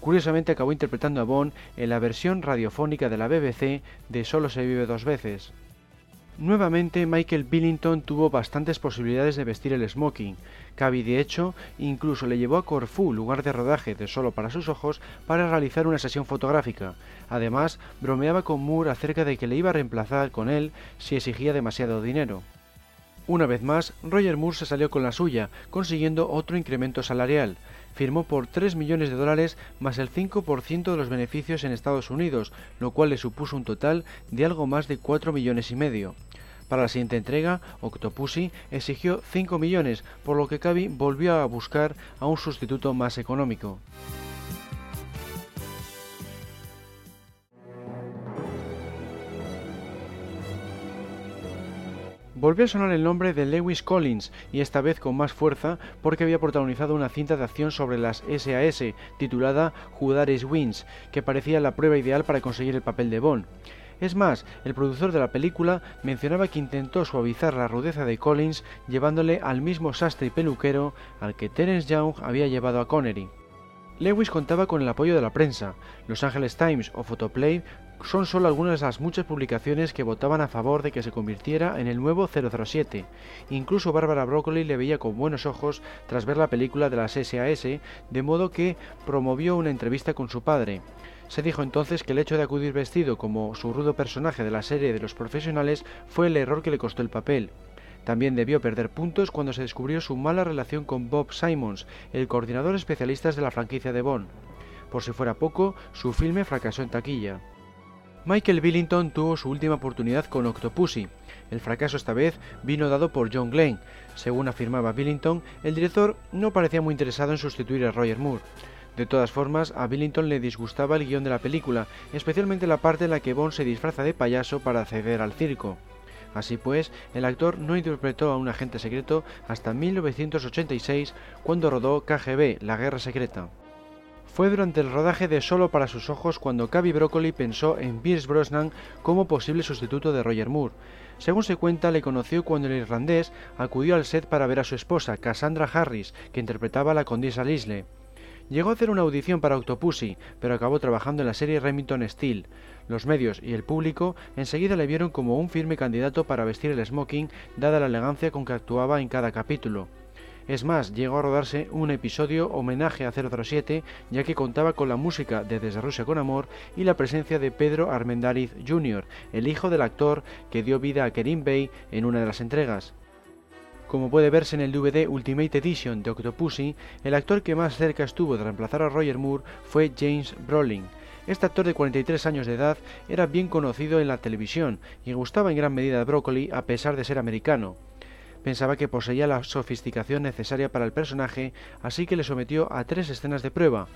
[SPEAKER 2] Curiosamente acabó interpretando a Bond en la versión radiofónica de la BBC de Solo se vive dos veces. Nuevamente Michael Billington tuvo bastantes posibilidades de vestir el smoking. Cavi de hecho incluso le llevó a Corfú, lugar de rodaje de Solo para sus ojos, para realizar una sesión fotográfica. Además, bromeaba con Moore acerca de que le iba a reemplazar con él si exigía demasiado dinero. Una vez más, Roger Moore se salió con la suya, consiguiendo otro incremento salarial firmó por 3 millones de dólares más el 5% de los beneficios en Estados Unidos, lo cual le supuso un total de algo más de 4 millones y medio. Para la siguiente entrega, Octopussy exigió 5 millones, por lo que Cavi volvió a buscar a un sustituto más económico. Volvió a sonar el nombre de Lewis Collins, y esta vez con más fuerza porque había protagonizado una cinta de acción sobre las SAS titulada Judaris Wins, que parecía la prueba ideal para conseguir el papel de Bond. Es más, el productor de la película mencionaba que intentó suavizar la rudeza de Collins llevándole al mismo sastre y peluquero al que Terence Young había llevado a Connery. Lewis contaba con el apoyo de la prensa. Los Angeles Times o Photoplay son solo algunas de las muchas publicaciones que votaban a favor de que se convirtiera en el nuevo 007. Incluso Barbara Broccoli le veía con buenos ojos tras ver la película de las SAS, de modo que promovió una entrevista con su padre. Se dijo entonces que el hecho de acudir vestido como su rudo personaje de la serie de los profesionales fue el error que le costó el papel. También debió perder puntos cuando se descubrió su mala relación con Bob Simons, el coordinador especialista de la franquicia de Bond. Por si fuera poco, su filme fracasó en taquilla. Michael Billington tuvo su última oportunidad con Octopussy. El fracaso esta vez vino dado por John Glenn. Según afirmaba Billington, el director no parecía muy interesado en sustituir a Roger Moore. De todas formas, a Billington le disgustaba el guion de la película, especialmente la parte en la que Bond se disfraza de payaso para acceder al circo. Así pues, el actor no interpretó a un agente secreto hasta 1986, cuando rodó KGB, La Guerra Secreta. Fue durante el rodaje de Solo para sus ojos cuando Cavi Broccoli pensó en Pierce Brosnan como posible sustituto de Roger Moore. Según se cuenta, le conoció cuando el irlandés acudió al set para ver a su esposa, Cassandra Harris, que interpretaba a la condesa Lisle. Llegó a hacer una audición para Octopussy, pero acabó trabajando en la serie Remington Steel. Los medios y el público enseguida le vieron como un firme candidato para vestir el smoking, dada la elegancia con que actuaba en cada capítulo. Es más, llegó a rodarse un episodio homenaje a 007, ya que contaba con la música de Desde Rusia con Amor y la presencia de Pedro Armendariz Jr., el hijo del actor que dio vida a Kerim Bey en una de las entregas. Como puede verse en el DVD Ultimate Edition de Octopussy, el actor que más cerca estuvo de reemplazar a Roger Moore fue James Brolin. Este actor de 43 años de edad era bien conocido en la televisión y gustaba en gran medida de Broccoli a pesar de ser americano. Pensaba que poseía la sofisticación necesaria para el personaje, así que le sometió a tres escenas de prueba.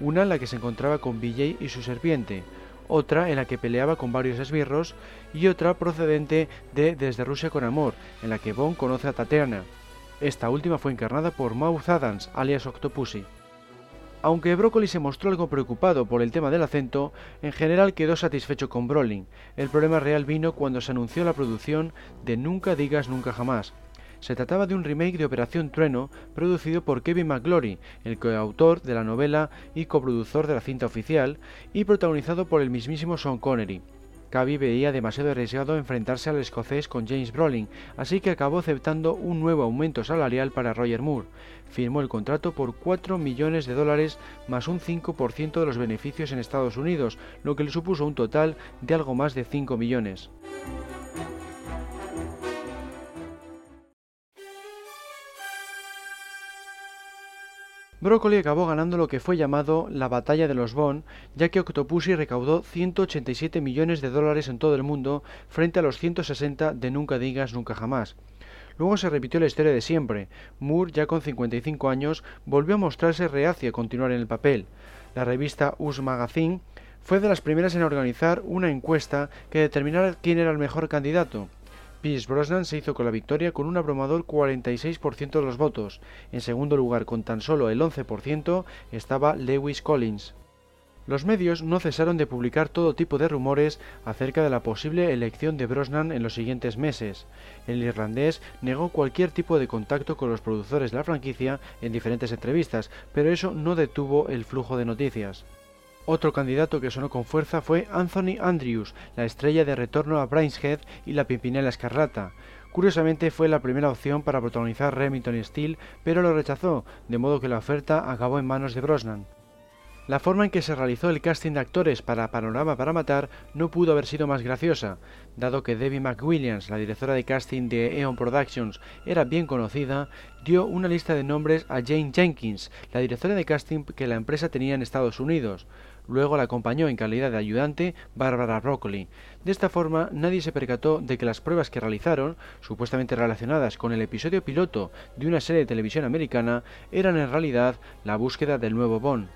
[SPEAKER 2] Una en la que se encontraba con BJ y su serpiente, otra en la que peleaba con varios esbirros y otra procedente de Desde Rusia con Amor, en la que Bond conoce a Tatiana. Esta última fue encarnada por Mouth Adams, alias Octopussy. Aunque Broccoli se mostró algo preocupado por el tema del acento, en general quedó satisfecho con Brolin. El problema real vino cuando se anunció la producción de Nunca digas nunca jamás. Se trataba de un remake de Operación Trueno, producido por Kevin McGlory, el coautor de la novela y coproductor de la cinta oficial, y protagonizado por el mismísimo Sean Connery. Cavi veía demasiado arriesgado enfrentarse al escocés con James Brolin, así que acabó aceptando un nuevo aumento salarial para Roger Moore. Firmó el contrato por 4 millones de dólares más un 5% de los beneficios en Estados Unidos, lo que le supuso un total de algo más de 5 millones. Broccoli acabó ganando lo que fue llamado la batalla de los Bond, ya que Octopussy recaudó 187 millones de dólares en todo el mundo frente a los 160 de Nunca digas nunca jamás. Luego se repitió la historia de siempre. Moore, ya con 55 años, volvió a mostrarse reacio a continuar en el papel. La revista Us Magazine fue de las primeras en organizar una encuesta que determinara quién era el mejor candidato. Pierce Brosnan se hizo con la victoria con un abrumador 46% de los votos. En segundo lugar, con tan solo el 11%, estaba Lewis Collins. Los medios no cesaron de publicar todo tipo de rumores acerca de la posible elección de Brosnan en los siguientes meses. El irlandés negó cualquier tipo de contacto con los productores de la franquicia en diferentes entrevistas, pero eso no detuvo el flujo de noticias. Otro candidato que sonó con fuerza fue Anthony Andrews, la estrella de retorno a Brineshead y la Pimpinela Escarlata. Curiosamente fue la primera opción para protagonizar Remington Steel, pero lo rechazó, de modo que la oferta acabó en manos de Brosnan. La forma en que se realizó el casting de actores para Panorama para Matar no pudo haber sido más graciosa, dado que Debbie McWilliams, la directora de casting de Eon Productions, era bien conocida, dio una lista de nombres a Jane Jenkins, la directora de casting que la empresa tenía en Estados Unidos. Luego la acompañó en calidad de ayudante Barbara Broccoli. De esta forma nadie se percató de que las pruebas que realizaron, supuestamente relacionadas con el episodio piloto de una serie de televisión americana, eran en realidad la búsqueda del nuevo Bond.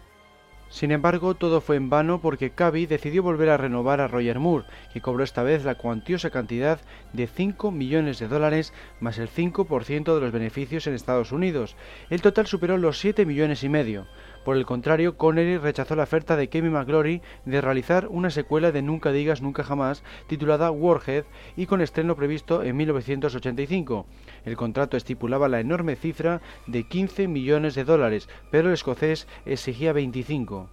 [SPEAKER 2] Sin embargo, todo fue en vano porque Cavi decidió volver a renovar a Roger Moore, que cobró esta vez la cuantiosa cantidad de 5 millones de dólares más el 5% de los beneficios en Estados Unidos. El total superó los 7 millones y medio. Por el contrario, Connery rechazó la oferta de Kevin McGlory de realizar una secuela de Nunca digas nunca jamás titulada Warhead y con estreno previsto en 1985. El contrato estipulaba la enorme cifra de 15 millones de dólares, pero el escocés exigía 25.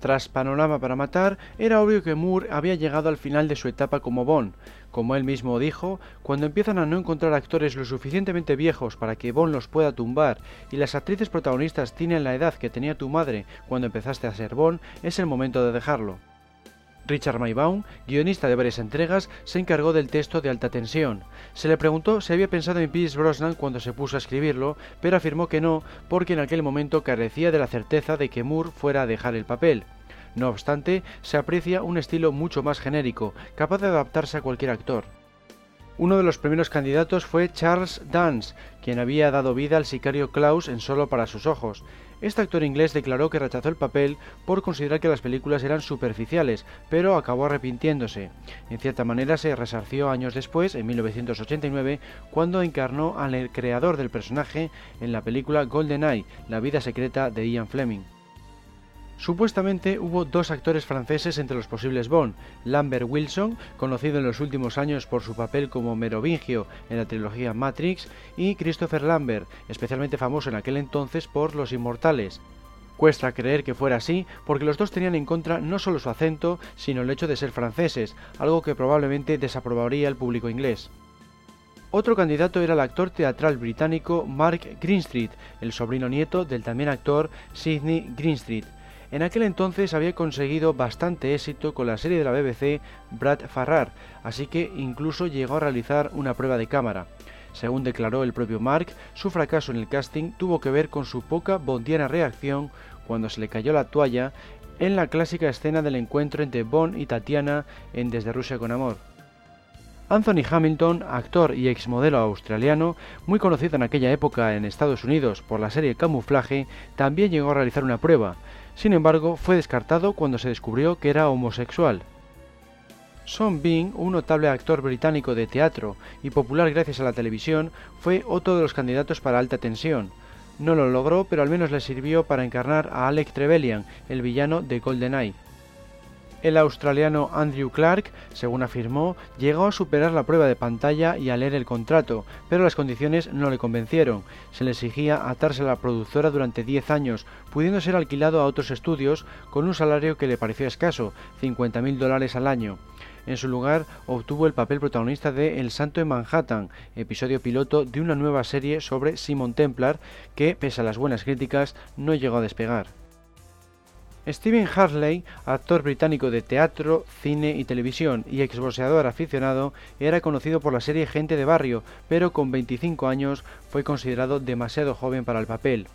[SPEAKER 2] Tras Panorama para Matar, era obvio que Moore había llegado al final de su etapa como Bond. Como él mismo dijo, cuando empiezan a no encontrar actores lo suficientemente viejos para que Bond los pueda tumbar y las actrices protagonistas tienen la edad que tenía tu madre cuando empezaste a ser Bond, es el momento de dejarlo. Richard Maybaum, guionista de varias entregas, se encargó del texto de alta tensión. Se le preguntó si había pensado en Pierce Brosnan cuando se puso a escribirlo, pero afirmó que no, porque en aquel momento carecía de la certeza de que Moore fuera a dejar el papel. No obstante, se aprecia un estilo mucho más genérico, capaz de adaptarse a cualquier actor. Uno de los primeros candidatos fue Charles Dance, quien había dado vida al sicario Klaus en Solo para sus ojos. Este actor inglés declaró que rechazó el papel por considerar que las películas eran superficiales, pero acabó arrepintiéndose. En cierta manera se resarció años después, en 1989, cuando encarnó al creador del personaje en la película GoldenEye, La vida secreta de Ian Fleming. Supuestamente hubo dos actores franceses entre los posibles Bond, Lambert Wilson, conocido en los últimos años por su papel como Merovingio en la trilogía Matrix, y Christopher Lambert, especialmente famoso en aquel entonces por Los Inmortales. Cuesta creer que fuera así, porque los dos tenían en contra no solo su acento, sino el hecho de ser franceses, algo que probablemente desaprobaría el público inglés. Otro candidato era el actor teatral británico Mark Greenstreet, el sobrino nieto del también actor Sidney Greenstreet. En aquel entonces había conseguido bastante éxito con la serie de la BBC Brad Farrar, así que incluso llegó a realizar una prueba de cámara. Según declaró el propio Mark, su fracaso en el casting tuvo que ver con su poca bondiana reacción cuando se le cayó la toalla en la clásica escena del encuentro entre Bond y Tatiana en Desde Rusia con Amor. Anthony Hamilton, actor y exmodelo australiano, muy conocido en aquella época en Estados Unidos por la serie Camuflaje, también llegó a realizar una prueba, sin embargo, fue descartado cuando se descubrió que era homosexual. Sean Bean, un notable actor británico de teatro y popular gracias a la televisión, fue otro de los candidatos para alta tensión. No lo logró, pero al menos le sirvió para encarnar a Alec Trevelyan, el villano de GoldenEye. El australiano Andrew Clark, según afirmó, llegó a superar la prueba de pantalla y a leer el contrato, pero las condiciones no le convencieron. Se le exigía atarse a la productora durante 10 años, pudiendo ser alquilado a otros estudios con un salario que le pareció escaso, 50.000 dólares al año. En su lugar, obtuvo el papel protagonista de El Santo en Manhattan, episodio piloto de una nueva serie sobre Simon Templar que, pese a las buenas críticas, no llegó a despegar. Stephen Harley, actor británico de teatro, cine y televisión y exboxeador aficionado, era conocido por la serie Gente de Barrio, pero con 25 años fue considerado demasiado joven para el papel.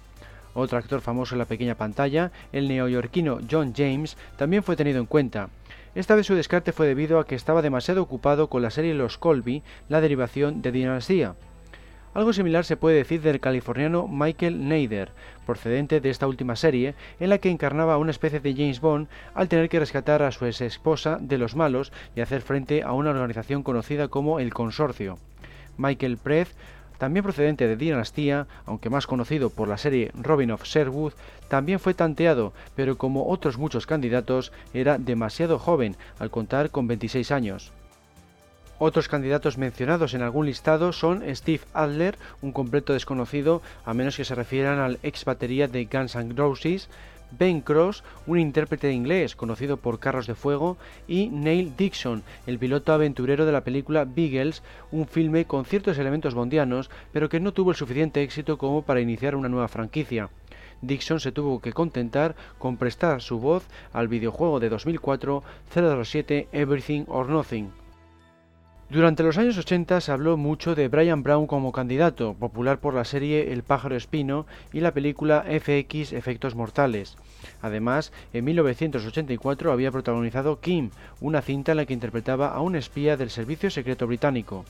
[SPEAKER 2] Otro actor famoso en la pequeña pantalla, el neoyorquino John James, también fue tenido en cuenta. Esta vez su descarte fue debido a que estaba demasiado ocupado con la serie Los Colby, la derivación de Dinastía. Algo similar se puede decir del californiano Michael Neider, procedente de esta última serie, en la que encarnaba una especie de James Bond al tener que rescatar a su ex esposa de los malos y hacer frente a una organización conocida como el Consorcio. Michael Preth también procedente de Dinastía, aunque más conocido por la serie Robin of Sherwood, también fue tanteado, pero como otros muchos candidatos, era demasiado joven al contar con 26 años. Otros candidatos mencionados en algún listado son Steve Adler, un completo desconocido a menos que se refieran al ex batería de Guns N' Roses, Ben Cross, un intérprete inglés conocido por Carros de Fuego, y Neil Dixon, el piloto aventurero de la película Beagles, un filme con ciertos elementos bondianos, pero que no tuvo el suficiente éxito como para iniciar una nueva franquicia. Dixon se tuvo que contentar con prestar su voz al videojuego de 2004 007 Everything or Nothing. Durante los años 80 se habló mucho de Brian Brown como candidato, popular por la serie El pájaro espino y la película FX Efectos Mortales. Además, en 1984 había protagonizado Kim, una cinta en la que interpretaba a un espía del servicio secreto británico.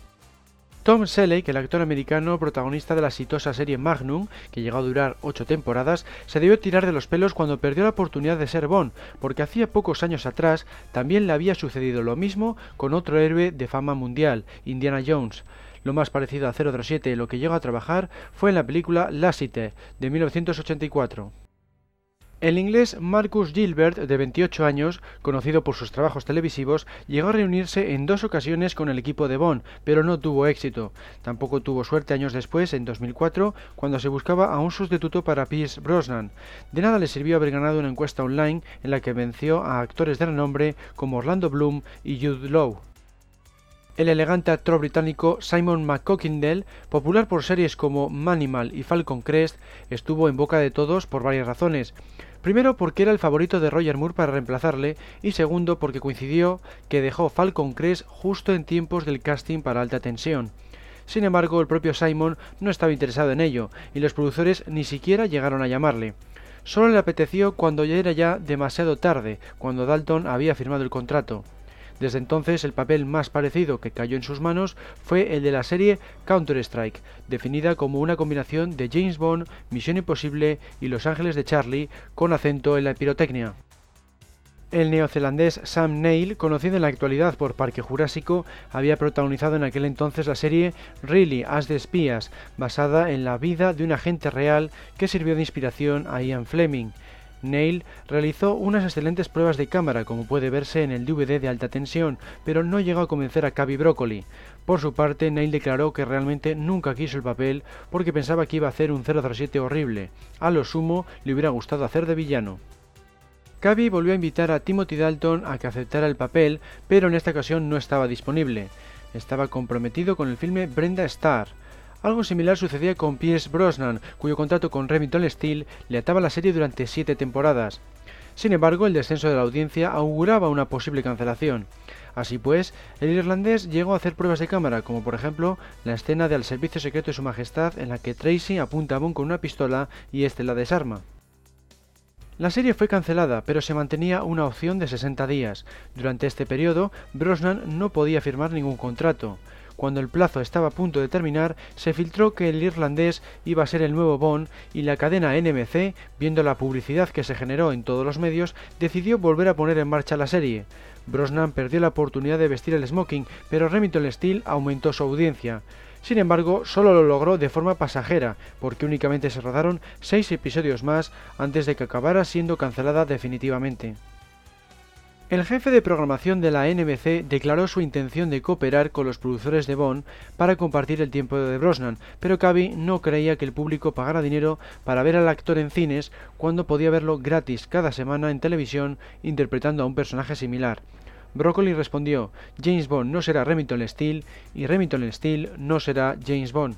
[SPEAKER 2] Tom Selleck, el actor americano protagonista de la exitosa serie Magnum, que llegó a durar ocho temporadas, se debió tirar de los pelos cuando perdió la oportunidad de ser Bond, porque hacía pocos años atrás también le había sucedido lo mismo con otro héroe de fama mundial, Indiana Jones. Lo más parecido a 007 lo que llegó a trabajar fue en la película Lassiter de 1984. El inglés Marcus Gilbert, de 28 años, conocido por sus trabajos televisivos, llegó a reunirse en dos ocasiones con el equipo de Bond, pero no tuvo éxito. Tampoco tuvo suerte años después, en 2004, cuando se buscaba a un sustituto para Pierce Brosnan. De nada le sirvió haber ganado una encuesta online en la que venció a actores de renombre como Orlando Bloom y Jude Law. El elegante actor británico Simon McCockindale, popular por series como Manimal y Falcon Crest, estuvo en boca de todos por varias razones. Primero porque era el favorito de Roger Moore para reemplazarle y segundo porque coincidió que dejó Falcon Crest justo en tiempos del casting para alta tensión. Sin embargo, el propio Simon no estaba interesado en ello y los productores ni siquiera llegaron a llamarle. Solo le apeteció cuando ya era ya demasiado tarde, cuando Dalton había firmado el contrato. Desde entonces el papel más parecido que cayó en sus manos fue el de la serie Counter-Strike, definida como una combinación de James Bond, Misión Imposible y Los Ángeles de Charlie con acento en la pirotecnia. El neozelandés Sam Neill, conocido en la actualidad por Parque Jurásico, había protagonizado en aquel entonces la serie Really As de Espías, basada en la vida de un agente real que sirvió de inspiración a Ian Fleming. Neil realizó unas excelentes pruebas de cámara, como puede verse en el DVD de alta tensión, pero no llegó a convencer a Cavi Broccoli. Por su parte, Neil declaró que realmente nunca quiso el papel porque pensaba que iba a hacer un 007 horrible. A lo sumo, le hubiera gustado hacer de villano. Cavi volvió a invitar a Timothy Dalton a que aceptara el papel, pero en esta ocasión no estaba disponible. Estaba comprometido con el filme Brenda Starr, algo similar sucedía con Pierce Brosnan, cuyo contrato con Remington Steel le ataba la serie durante siete temporadas. Sin embargo, el descenso de la audiencia auguraba una posible cancelación. Así pues, el irlandés llegó a hacer pruebas de cámara, como por ejemplo la escena de Al Servicio Secreto de Su Majestad en la que Tracy apunta a Bond con una pistola y este la desarma. La serie fue cancelada, pero se mantenía una opción de 60 días. Durante este periodo, Brosnan no podía firmar ningún contrato. Cuando el plazo estaba a punto de terminar, se filtró que el irlandés iba a ser el nuevo Bond y la cadena NMC, viendo la publicidad que se generó en todos los medios, decidió volver a poner en marcha la serie. Brosnan perdió la oportunidad de vestir el smoking, pero Remington Steele aumentó su audiencia. Sin embargo, solo lo logró de forma pasajera, porque únicamente se rodaron seis episodios más antes de que acabara siendo cancelada definitivamente. El jefe de programación de la NBC declaró su intención de cooperar con los productores de Bond para compartir el tiempo de Brosnan, pero Cavi no creía que el público pagara dinero para ver al actor en cines cuando podía verlo gratis cada semana en televisión interpretando a un personaje similar. Broccoli respondió, James Bond no será Remington Steele y Remington Steele no será James Bond.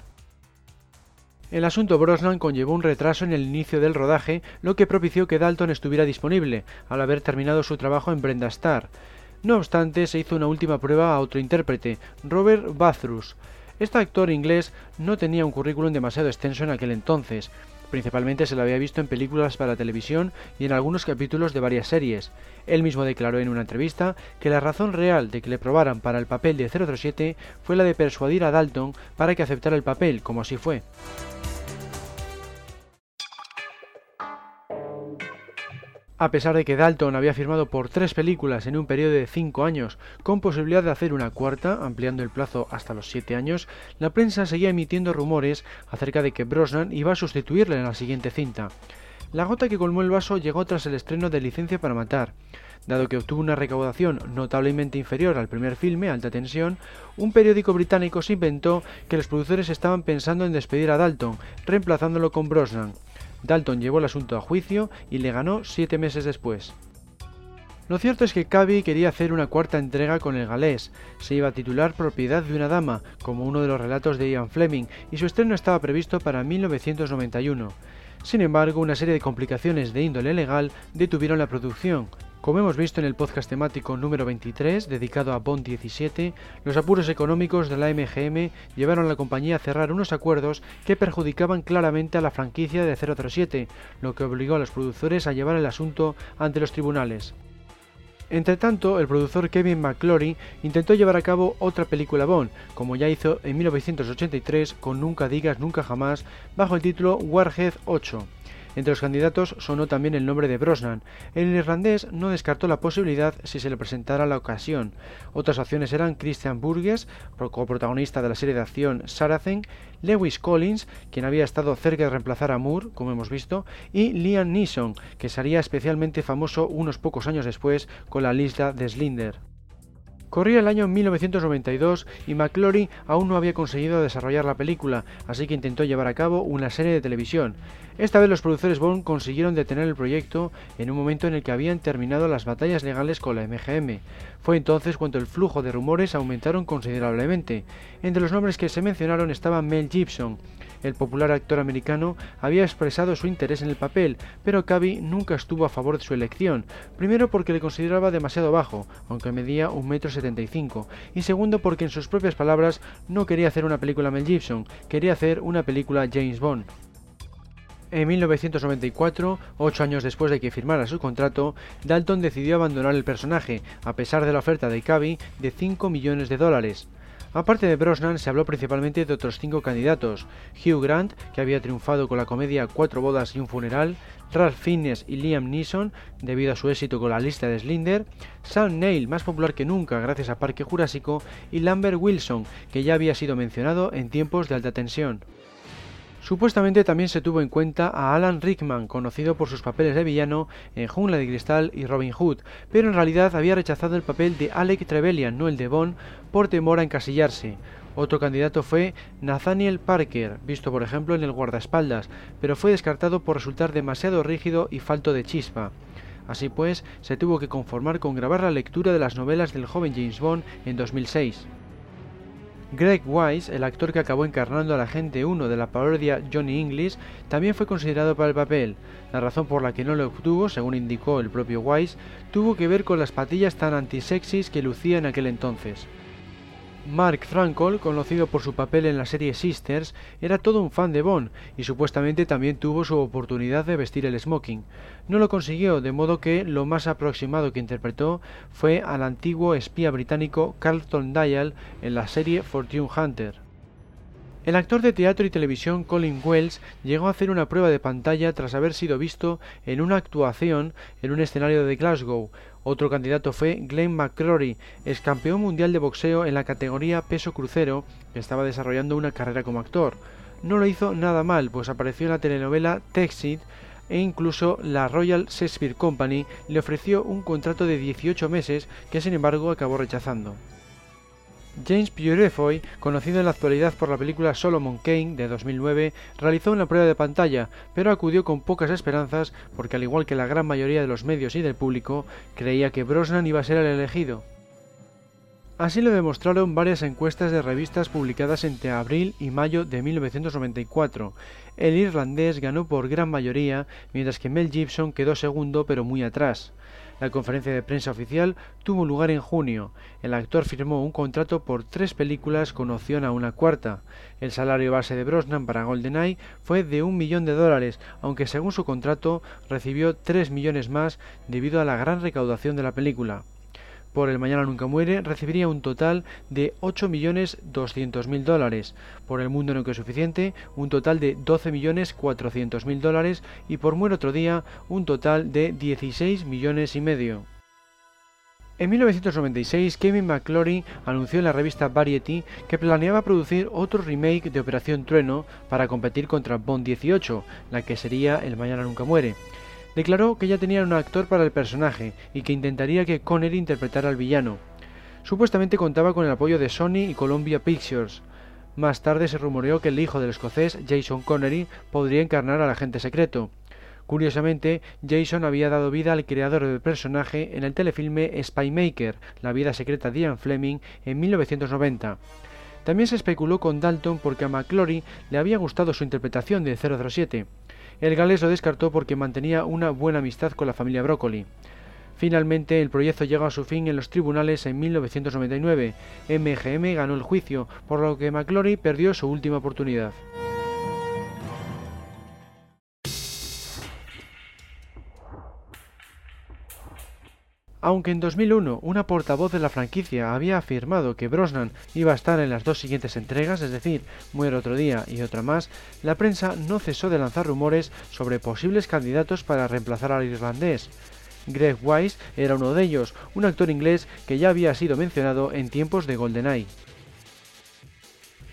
[SPEAKER 2] El asunto Brosnan conllevó un retraso en el inicio del rodaje, lo que propició que Dalton estuviera disponible, al haber terminado su trabajo en Brenda Starr. No obstante, se hizo una última prueba a otro intérprete, Robert Bathurst. Este actor inglés no tenía un currículum demasiado extenso en aquel entonces. Principalmente se lo había visto en películas para televisión y en algunos capítulos de varias series. Él mismo declaró en una entrevista que la razón real de que le probaran para el papel de 007 fue la de persuadir a Dalton para que aceptara el papel, como así fue. A pesar de que Dalton había firmado por tres películas en un periodo de cinco años, con posibilidad de hacer una cuarta, ampliando el plazo hasta los siete años, la prensa seguía emitiendo rumores acerca de que Brosnan iba a sustituirle en la siguiente cinta. La gota que colmó el vaso llegó tras el estreno de Licencia para Matar. Dado que obtuvo una recaudación notablemente inferior al primer filme, Alta Tensión, un periódico británico se inventó que los productores estaban pensando en despedir a Dalton, reemplazándolo con Brosnan. Dalton llevó el asunto a juicio y le ganó siete meses después. Lo cierto es que Cavi quería hacer una cuarta entrega con el galés. Se iba a titular Propiedad de una dama, como uno de los relatos de Ian Fleming, y su estreno estaba previsto para 1991. Sin embargo, una serie de complicaciones de índole legal detuvieron la producción, como hemos visto en el podcast temático número 23, dedicado a Bond 17, los apuros económicos de la MGM llevaron a la compañía a cerrar unos acuerdos que perjudicaban claramente a la franquicia de 007, lo que obligó a los productores a llevar el asunto ante los tribunales. Entre tanto, el productor Kevin McClory intentó llevar a cabo otra película Bond, como ya hizo en 1983 con Nunca digas nunca jamás, bajo el título Warhead 8. Entre los candidatos sonó también el nombre de Brosnan. El irlandés no descartó la posibilidad si se le presentara la ocasión. Otras opciones eran Christian Burgess, coprotagonista de la serie de acción Saracen, Lewis Collins, quien había estado cerca de reemplazar a Moore, como hemos visto, y Liam Neeson, que sería especialmente famoso unos pocos años después con la lista de Slinder. Corría el año 1992 y McClory aún no había conseguido desarrollar la película, así que intentó llevar a cabo una serie de televisión. Esta vez los productores Bond consiguieron detener el proyecto en un momento en el que habían terminado las batallas legales con la MGM. Fue entonces cuando el flujo de rumores aumentaron considerablemente. Entre los nombres que se mencionaron estaba Mel Gibson, el popular actor americano había expresado su interés en el papel, pero Cavi nunca estuvo a favor de su elección, primero porque le consideraba demasiado bajo, aunque medía 1,75 m, y segundo porque en sus propias palabras no quería hacer una película Mel Gibson, quería hacer una película James Bond. En 1994, ocho años después de que firmara su contrato, Dalton decidió abandonar el personaje, a pesar de la oferta de Cavi de 5 millones de dólares. Aparte de Brosnan, se habló principalmente de otros cinco candidatos: Hugh Grant, que había triunfado con la comedia Cuatro bodas y un funeral, Ralph Fiennes y Liam Neeson, debido a su éxito con la lista de Slinder, Sam Neill, más popular que nunca gracias a Parque Jurásico, y Lambert Wilson, que ya había sido mencionado en tiempos de alta tensión. Supuestamente también se tuvo en cuenta a Alan Rickman, conocido por sus papeles de villano en Jungla de Cristal y Robin Hood, pero en realidad había rechazado el papel de Alec Trevelyan, no el de Bond, por temor a encasillarse. Otro candidato fue Nathaniel Parker, visto por ejemplo en El guardaespaldas, pero fue descartado por resultar demasiado rígido y falto de chispa. Así pues, se tuvo que conformar con grabar la lectura de las novelas del joven James Bond en 2006. Greg Wise, el actor que acabó encarnando al agente 1 de la parodia Johnny English, también fue considerado para el papel. La razón por la que no lo obtuvo, según indicó el propio Wise, tuvo que ver con las patillas tan antisexys que lucía en aquel entonces. Mark Frankel, conocido por su papel en la serie Sisters, era todo un fan de Bond y supuestamente también tuvo su oportunidad de vestir el smoking. No lo consiguió, de modo que lo más aproximado que interpretó fue al antiguo espía británico Carlton Dial en la serie Fortune Hunter. El actor de teatro y televisión Colin Wells llegó a hacer una prueba de pantalla tras haber sido visto en una actuación en un escenario de Glasgow. Otro candidato fue Glenn McCrory, ex campeón mundial de boxeo en la categoría peso crucero, que estaba desarrollando una carrera como actor. No lo hizo nada mal, pues apareció en la telenovela Texit e incluso la Royal Shakespeare Company le ofreció un contrato de 18 meses que sin embargo acabó rechazando. James Purefoy, conocido en la actualidad por la película Solomon Kane de 2009, realizó una prueba de pantalla, pero acudió con pocas esperanzas porque al igual que la gran mayoría de los medios y del público, creía que Brosnan iba a ser el elegido. Así lo demostraron varias encuestas de revistas publicadas entre abril y mayo de 1994. El irlandés ganó por gran mayoría, mientras que Mel Gibson quedó segundo pero muy atrás. La conferencia de prensa oficial tuvo lugar en junio. El actor firmó un contrato por tres películas con opción a una cuarta. El salario base de Brosnan para GoldenEye fue de un millón de dólares, aunque según su contrato recibió tres millones más debido a la gran recaudación de la película por El Mañana Nunca Muere recibiría un total de 8.200.000 dólares, por El Mundo Nunca es Suficiente un total de 12.400.000 dólares. Y por Muere Otro Día un total de 16 millones y medio. En 1996, Kevin McClory anunció en la revista Variety que planeaba producir otro remake de Operación Trueno para competir contra Bond 18, la que sería El Mañana Nunca Muere declaró que ya tenían un actor para el personaje y que intentaría que Connery interpretara al villano. Supuestamente contaba con el apoyo de Sony y Columbia Pictures. Más tarde se rumoreó que el hijo del escocés Jason Connery podría encarnar al agente secreto. Curiosamente, Jason había dado vida al creador del personaje en el telefilme Spymaker, la vida secreta de Ian Fleming, en 1990. También se especuló con Dalton porque a McClory le había gustado su interpretación de 007. El galés lo descartó porque mantenía una buena amistad con la familia Broccoli. Finalmente, el proyecto llegó a su fin en los tribunales en 1999. MGM ganó el juicio, por lo que McClory perdió su última oportunidad. Aunque en 2001 una portavoz de la franquicia había afirmado que Brosnan iba a estar en las dos siguientes entregas, es decir, Muere otro día y otra más, la prensa no cesó de lanzar rumores sobre posibles candidatos para reemplazar al irlandés. Greg Wise era uno de ellos, un actor inglés que ya había sido mencionado en tiempos de GoldenEye.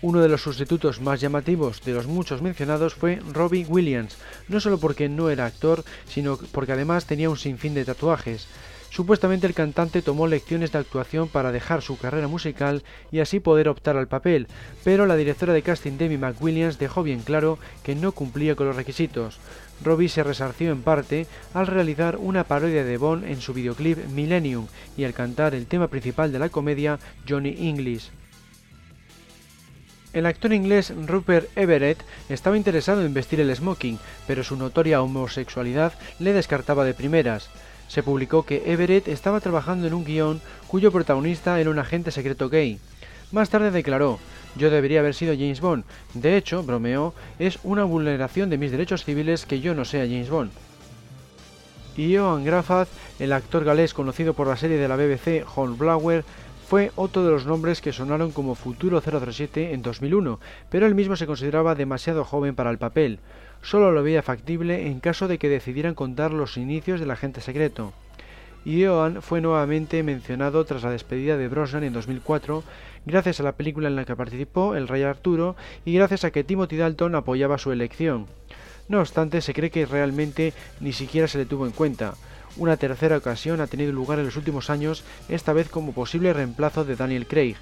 [SPEAKER 2] Uno de los sustitutos más llamativos de los muchos mencionados fue Robbie Williams, no solo porque no era actor, sino porque además tenía un sinfín de tatuajes. Supuestamente el cantante tomó lecciones de actuación para dejar su carrera musical y así poder optar al papel, pero la directora de casting Demi McWilliams dejó bien claro que no cumplía con los requisitos. Robbie se resarció en parte al realizar una parodia de Bond en su videoclip Millennium y al cantar el tema principal de la comedia Johnny English. El actor inglés Rupert Everett estaba interesado en vestir el smoking, pero su notoria homosexualidad le descartaba de primeras. Se publicó que Everett estaba trabajando en un guion cuyo protagonista era un agente secreto gay. Más tarde declaró, yo debería haber sido James Bond. De hecho, bromeó, es una vulneración de mis derechos civiles que yo no sea James Bond. Y Johan Grafaz, el actor galés conocido por la serie de la BBC Hornblower, fue otro de los nombres que sonaron como futuro 007 en 2001, pero él mismo se consideraba demasiado joven para el papel. Solo lo veía factible en caso de que decidieran contar los inicios del agente secreto. Y Johan fue nuevamente mencionado tras la despedida de Brosnan en 2004, gracias a la película en la que participó, El Rey Arturo, y gracias a que Timothy Dalton apoyaba su elección. No obstante, se cree que realmente ni siquiera se le tuvo en cuenta. Una tercera ocasión ha tenido lugar en los últimos años, esta vez como posible reemplazo de Daniel Craig.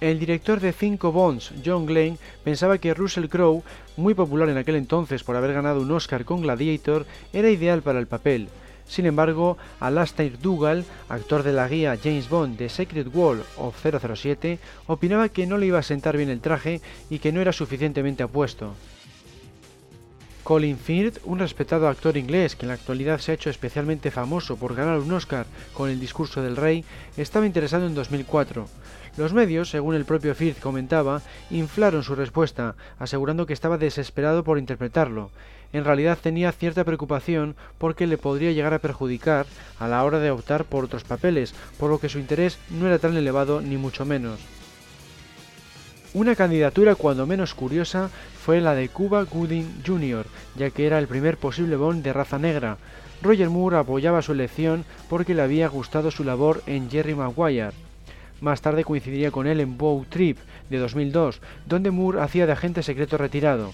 [SPEAKER 2] El director de cinco Bonds, John Glenn, pensaba que Russell Crowe, muy popular en aquel entonces por haber ganado un Oscar con Gladiator, era ideal para el papel. Sin embargo, Alastair Dougal, actor de la guía James Bond de Secret World of 007, opinaba que no le iba a sentar bien el traje y que no era suficientemente apuesto. Colin Firth, un respetado actor inglés que en la actualidad se ha hecho especialmente famoso por ganar un Oscar con El discurso del rey, estaba interesado en 2004. Los medios, según el propio Firth comentaba, inflaron su respuesta, asegurando que estaba desesperado por interpretarlo. En realidad tenía cierta preocupación porque le podría llegar a perjudicar a la hora de optar por otros papeles, por lo que su interés no era tan elevado ni mucho menos. Una candidatura cuando menos curiosa fue la de Cuba Gooding Jr., ya que era el primer posible Bond de raza negra. Roger Moore apoyaba su elección porque le había gustado su labor en Jerry Maguire. Más tarde coincidiría con él en Bow Trip de 2002, donde Moore hacía de agente secreto retirado.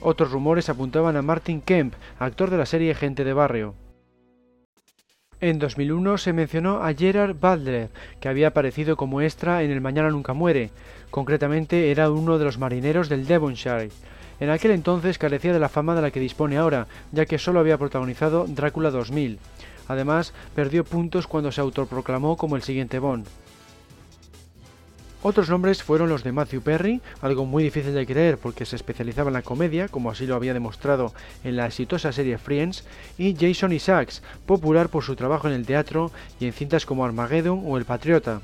[SPEAKER 2] Otros rumores apuntaban a Martin Kemp, actor de la serie Gente de Barrio. En 2001 se mencionó a Gerard Butler, que había aparecido como extra en El Mañana Nunca Muere. Concretamente era uno de los marineros del Devonshire. En aquel entonces carecía de la fama de la que dispone ahora, ya que solo había protagonizado Drácula 2000. Además, perdió puntos cuando se autoproclamó como el siguiente Bond. Otros nombres fueron los de Matthew Perry, algo muy difícil de creer porque se especializaba en la comedia, como así lo había demostrado en la exitosa serie Friends, y Jason Isaacs, popular por su trabajo en el teatro y en cintas como Armageddon o El Patriota.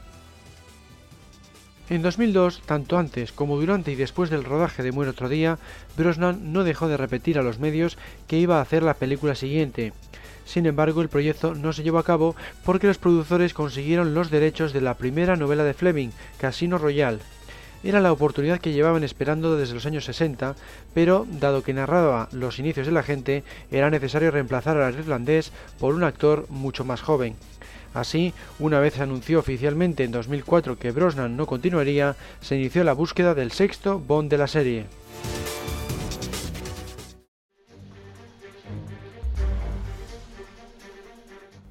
[SPEAKER 2] En 2002, tanto antes como durante y después del rodaje de Muere otro día, Brosnan no dejó de repetir a los medios que iba a hacer la película siguiente, sin embargo, el proyecto no se llevó a cabo porque los productores consiguieron los derechos de la primera novela de Fleming, Casino Royale. Era la oportunidad que llevaban esperando desde los años 60, pero dado que narraba los inicios de la gente, era necesario reemplazar al irlandés por un actor mucho más joven. Así, una vez anunció oficialmente en 2004 que Brosnan no continuaría, se inició la búsqueda del sexto Bond de la serie.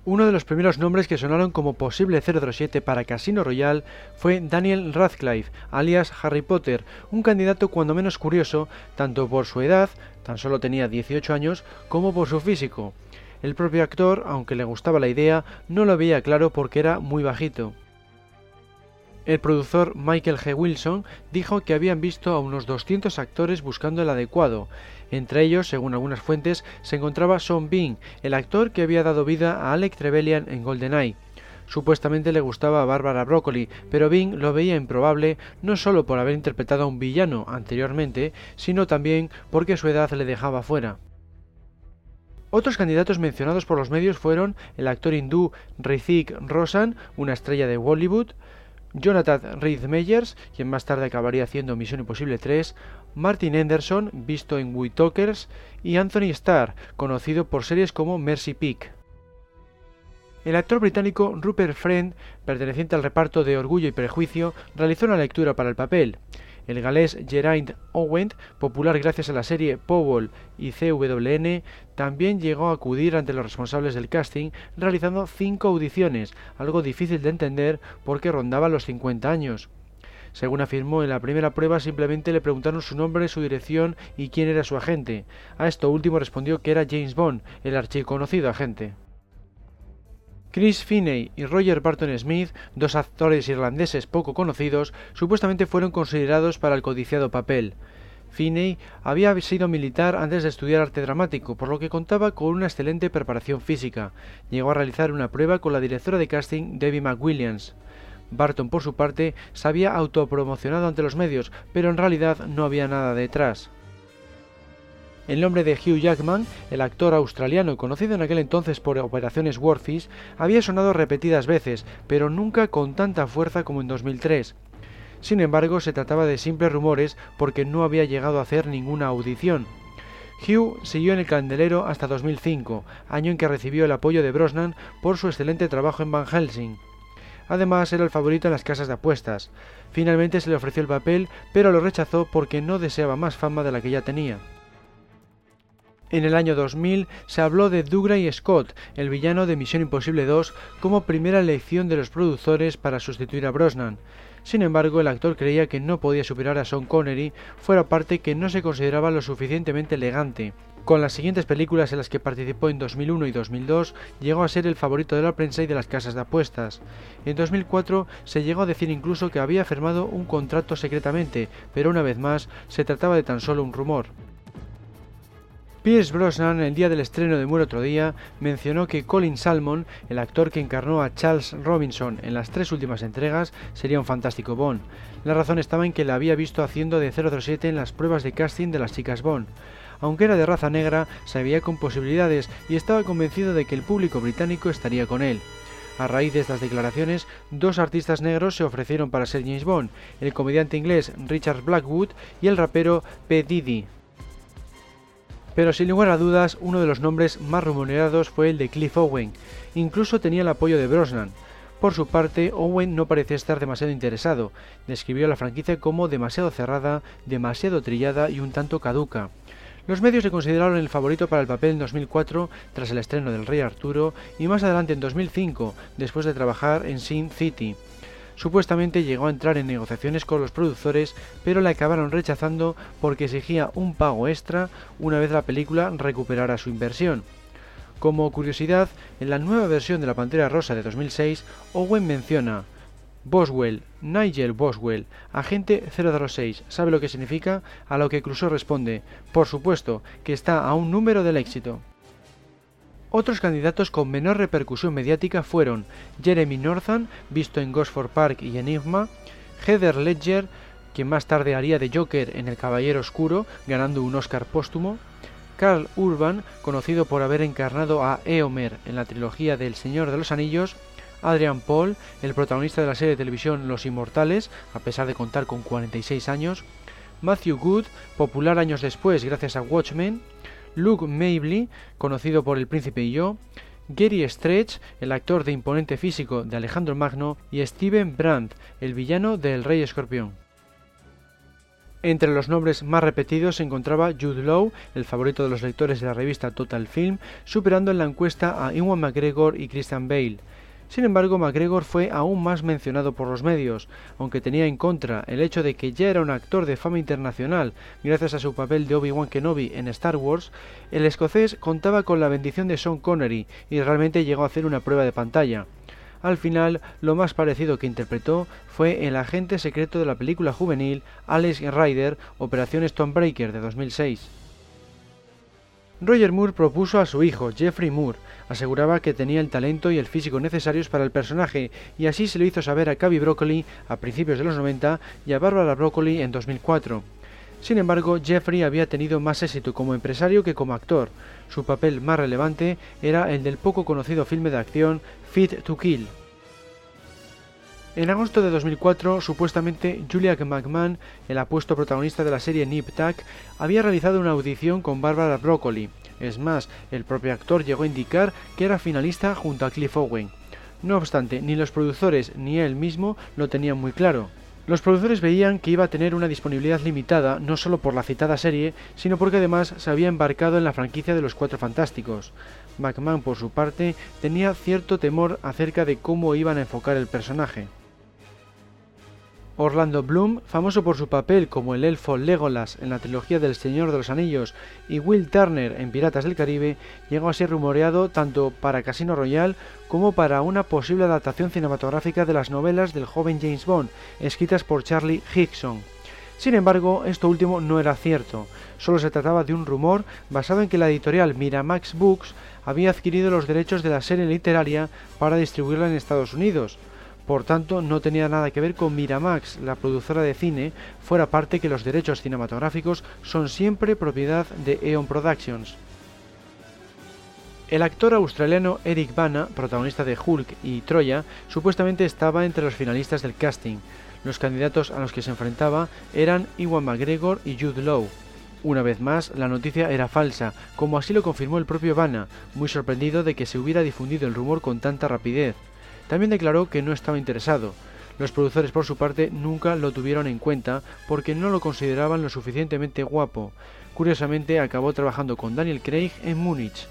[SPEAKER 2] Uno de los primeros nombres que sonaron como posible 007 para Casino Royale fue Daniel Radcliffe, alias Harry Potter, un candidato cuando menos curioso, tanto por su edad, tan solo tenía 18 años, como por su físico. El propio actor, aunque le gustaba la idea, no lo veía claro porque era muy bajito. El productor Michael G. Wilson dijo que habían visto a unos 200 actores buscando el adecuado. Entre ellos, según algunas fuentes, se encontraba Sean Bean, el actor que había dado vida a Alec Trevelyan en GoldenEye. Supuestamente le gustaba a Barbara Broccoli, pero Bean lo veía improbable no solo por haber interpretado a un villano anteriormente, sino también porque su edad le dejaba fuera. Otros candidatos mencionados por los medios fueron el actor hindú Hrithik Roshan, una estrella de Bollywood, Jonathan Rhys Meyers, quien más tarde acabaría haciendo Misión Imposible 3, Martin Anderson, visto en We Talkers, y Anthony Starr, conocido por series como Mercy Peak. El actor británico Rupert Friend, perteneciente al reparto de Orgullo y Prejuicio, realizó una lectura para el papel. El galés Geraint Owen, popular gracias a la serie Powell y CWN, también llegó a acudir ante los responsables del casting realizando cinco audiciones, algo difícil de entender porque rondaba los 50 años. Según afirmó en la primera prueba, simplemente le preguntaron su nombre, su dirección y quién era su agente. A esto último respondió que era James Bond, el archiconocido agente. Chris Finney y Roger Barton Smith, dos actores irlandeses poco conocidos, supuestamente fueron considerados para el codiciado papel. Finney había sido militar antes de estudiar arte dramático, por lo que contaba con una excelente preparación física. Llegó a realizar una prueba con la directora de casting Debbie McWilliams. Barton, por su parte, se había autopromocionado ante los medios, pero en realidad no había nada detrás. El nombre de Hugh Jackman, el actor australiano conocido en aquel entonces por Operaciones Warfish, había sonado repetidas veces, pero nunca con tanta fuerza como en 2003. Sin embargo, se trataba de simples rumores porque no había llegado a hacer ninguna audición. Hugh siguió en el candelero hasta 2005, año en que recibió el apoyo de Brosnan por su excelente trabajo en Van Helsing. Además, era el favorito en las casas de apuestas. Finalmente se le ofreció el papel, pero lo rechazó porque no deseaba más fama de la que ya tenía. En el año 2000 se habló de Dougray Scott, el villano de Misión Imposible 2, como primera elección de los productores para sustituir a Brosnan. Sin embargo, el actor creía que no podía superar a Sean Connery, fuera parte que no se consideraba lo suficientemente elegante. Con las siguientes películas en las que participó en 2001 y 2002, llegó a ser el favorito de la prensa y de las casas de apuestas. En 2004 se llegó a decir incluso que había firmado un contrato secretamente, pero una vez más se trataba de tan solo un rumor. Pierce Brosnan, el día del estreno de Muere otro día, mencionó que Colin Salmon, el actor que encarnó a Charles Robinson en las tres últimas entregas, sería un fantástico Bond. La razón estaba en que la había visto haciendo de 007 en las pruebas de casting de las chicas Bond. Aunque era de raza negra, se veía con posibilidades y estaba convencido de que el público británico estaría con él. A raíz de estas declaraciones, dos artistas negros se ofrecieron para ser James Bond, el comediante inglés Richard Blackwood y el rapero P. Diddy. Pero sin lugar a dudas, uno de los nombres más rumoreados fue el de Cliff Owen. Incluso tenía el apoyo de Brosnan. Por su parte, Owen no parecía estar demasiado interesado. Describió la franquicia como demasiado cerrada, demasiado trillada y un tanto caduca. Los medios le consideraron el favorito para el papel en 2004 tras el estreno del Rey Arturo y más adelante en 2005 después de trabajar en Sin City. Supuestamente llegó a entrar en negociaciones con los productores, pero la acabaron rechazando porque exigía un pago extra una vez la película recuperara su inversión. Como curiosidad, en la nueva versión de La Pantera Rosa de 2006, Owen menciona Boswell, Nigel Boswell, agente 006, ¿sabe lo que significa? A lo que Crusoe responde, por supuesto, que está a un número del éxito. Otros candidatos con menor repercusión mediática fueron Jeremy Northam, visto en Ghost for Park y Enigma, Heather Ledger, quien más tarde haría de Joker en El Caballero Oscuro, ganando un Oscar póstumo, Carl Urban, conocido por haber encarnado a Eomer en la trilogía del Señor de los Anillos, Adrian Paul, el protagonista de la serie de televisión Los Inmortales, a pesar de contar con 46 años, Matthew Good, popular años después gracias a Watchmen, Luke Mably, conocido por El Príncipe y yo, Gary Stretch, el actor de imponente físico de Alejandro Magno, y Steven Brandt, el villano del Rey Escorpión. Entre los nombres más repetidos se encontraba Jude Law, el favorito de los lectores de la revista Total Film, superando en la encuesta a Iwan McGregor y Christian Bale. Sin embargo, McGregor fue aún más mencionado por los medios, aunque tenía en contra el hecho de que ya era un actor de fama internacional gracias a su papel de Obi-Wan Kenobi en Star Wars, el escocés contaba con la bendición de Sean Connery y realmente llegó a hacer una prueba de pantalla. Al final, lo más parecido que interpretó fue el agente secreto de la película juvenil Alex Rider Operación Stonebreaker de 2006. Roger Moore propuso a su hijo, Jeffrey Moore. Aseguraba que tenía el talento y el físico necesarios para el personaje, y así se lo hizo saber a Cavi Broccoli a principios de los 90 y a Barbara Broccoli en 2004. Sin embargo, Jeffrey había tenido más éxito como empresario que como actor. Su papel más relevante era el del poco conocido filme de acción Fit to Kill. En agosto de 2004, supuestamente Julia McMahon, el apuesto protagonista de la serie Nip Tuck, había realizado una audición con Barbara Broccoli. Es más, el propio actor llegó a indicar que era finalista junto a Cliff Owen. No obstante, ni los productores ni él mismo lo tenían muy claro. Los productores veían que iba a tener una disponibilidad limitada no solo por la citada serie, sino porque además se había embarcado en la franquicia de los Cuatro Fantásticos. McMahon, por su parte, tenía cierto temor acerca de cómo iban a enfocar el personaje. Orlando Bloom, famoso por su papel como el elfo Legolas en la trilogía del Señor de los Anillos y Will Turner en Piratas del Caribe, llegó a ser rumoreado tanto para Casino Royale como para una posible adaptación cinematográfica de las novelas del joven James Bond, escritas por Charlie Hickson. Sin embargo, esto último no era cierto, solo se trataba de un rumor basado en que la editorial Miramax Books había adquirido los derechos de la serie literaria para distribuirla en Estados Unidos, por tanto no tenía nada que ver con Miramax, la productora de cine, fuera parte que los derechos cinematográficos son siempre propiedad de Eon Productions. El actor australiano Eric Bana, protagonista de Hulk y Troya, supuestamente estaba entre los finalistas del casting. Los candidatos a los que se enfrentaba eran Iwan McGregor y Jude Law. Una vez más, la noticia era falsa, como así lo confirmó el propio Bana, muy sorprendido de que se hubiera difundido el rumor con tanta rapidez. También declaró que no estaba interesado. Los productores por su parte nunca lo tuvieron en cuenta porque no lo consideraban lo suficientemente guapo. Curiosamente acabó trabajando con Daniel Craig en Múnich.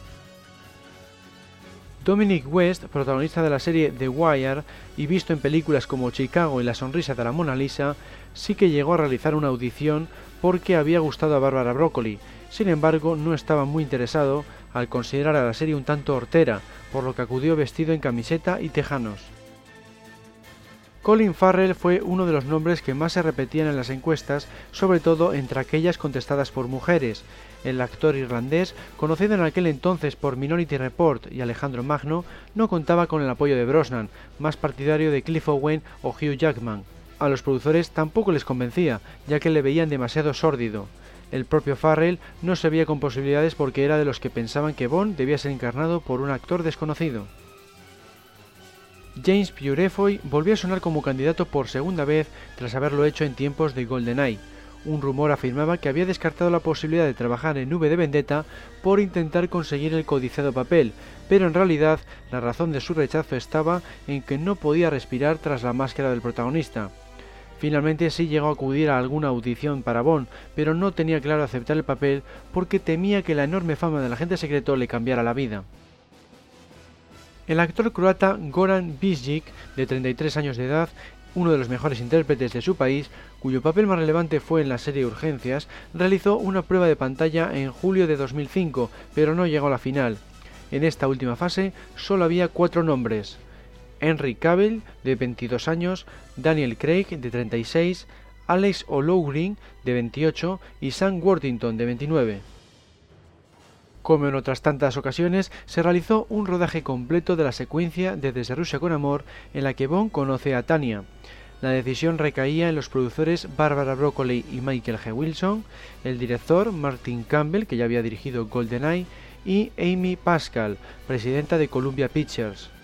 [SPEAKER 2] Dominic West, protagonista de la serie The Wire y visto en películas como Chicago y La sonrisa de la Mona Lisa, sí que llegó a realizar una audición porque había gustado a Barbara Broccoli. Sin embargo, no estaba muy interesado al considerar a la serie un tanto hortera, por lo que acudió vestido en camiseta y tejanos. Colin Farrell fue uno de los nombres que más se repetían en las encuestas, sobre todo entre aquellas contestadas por mujeres. El actor irlandés, conocido en aquel entonces por Minority Report y Alejandro Magno, no contaba con el apoyo de Brosnan, más partidario de Cliff Owen o Hugh Jackman. A los productores tampoco les convencía, ya que le veían demasiado sórdido. El propio Farrell no se veía con posibilidades porque era de los que pensaban que Bond debía ser encarnado por un actor desconocido. James Purefoy volvió a sonar como candidato por segunda vez tras haberlo hecho en tiempos de GoldenEye. Un rumor afirmaba que había descartado la posibilidad de trabajar en V de Vendetta por intentar conseguir el codiciado papel, pero en realidad la razón de su rechazo estaba en que no podía respirar tras la máscara del protagonista. Finalmente sí llegó a acudir a alguna audición para Bond, pero no tenía claro aceptar el papel porque temía que la enorme fama del agente secreto le cambiara la vida. El actor croata Goran Bisjic, de 33 años de edad, uno de los mejores intérpretes de su país, cuyo papel más relevante fue en la serie Urgencias, realizó una prueba de pantalla en julio de 2005, pero no llegó a la final. En esta última fase solo había cuatro nombres. Henry Cavill, de 22 años, Daniel Craig, de 36, Alex O'Loughlin, de 28, y Sam Worthington, de 29. Como en otras tantas ocasiones, se realizó un rodaje completo de la secuencia de Desde Rusia con Amor, en la que Bond conoce a Tania. La decisión recaía en los productores Barbara Broccoli y Michael G. Wilson, el director Martin Campbell, que ya había dirigido GoldenEye, y Amy Pascal, presidenta de Columbia Pictures.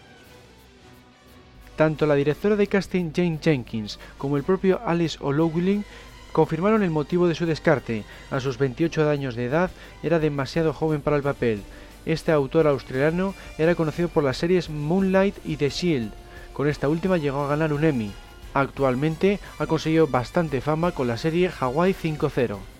[SPEAKER 2] Tanto la directora de casting Jane Jenkins como el propio Alice O'Loughlin confirmaron el motivo de su descarte. A sus 28 años de edad era demasiado joven para el papel. Este autor australiano era conocido por las series Moonlight y The Shield. Con esta última llegó a ganar un Emmy. Actualmente ha conseguido bastante fama con la serie Hawaii 5.0.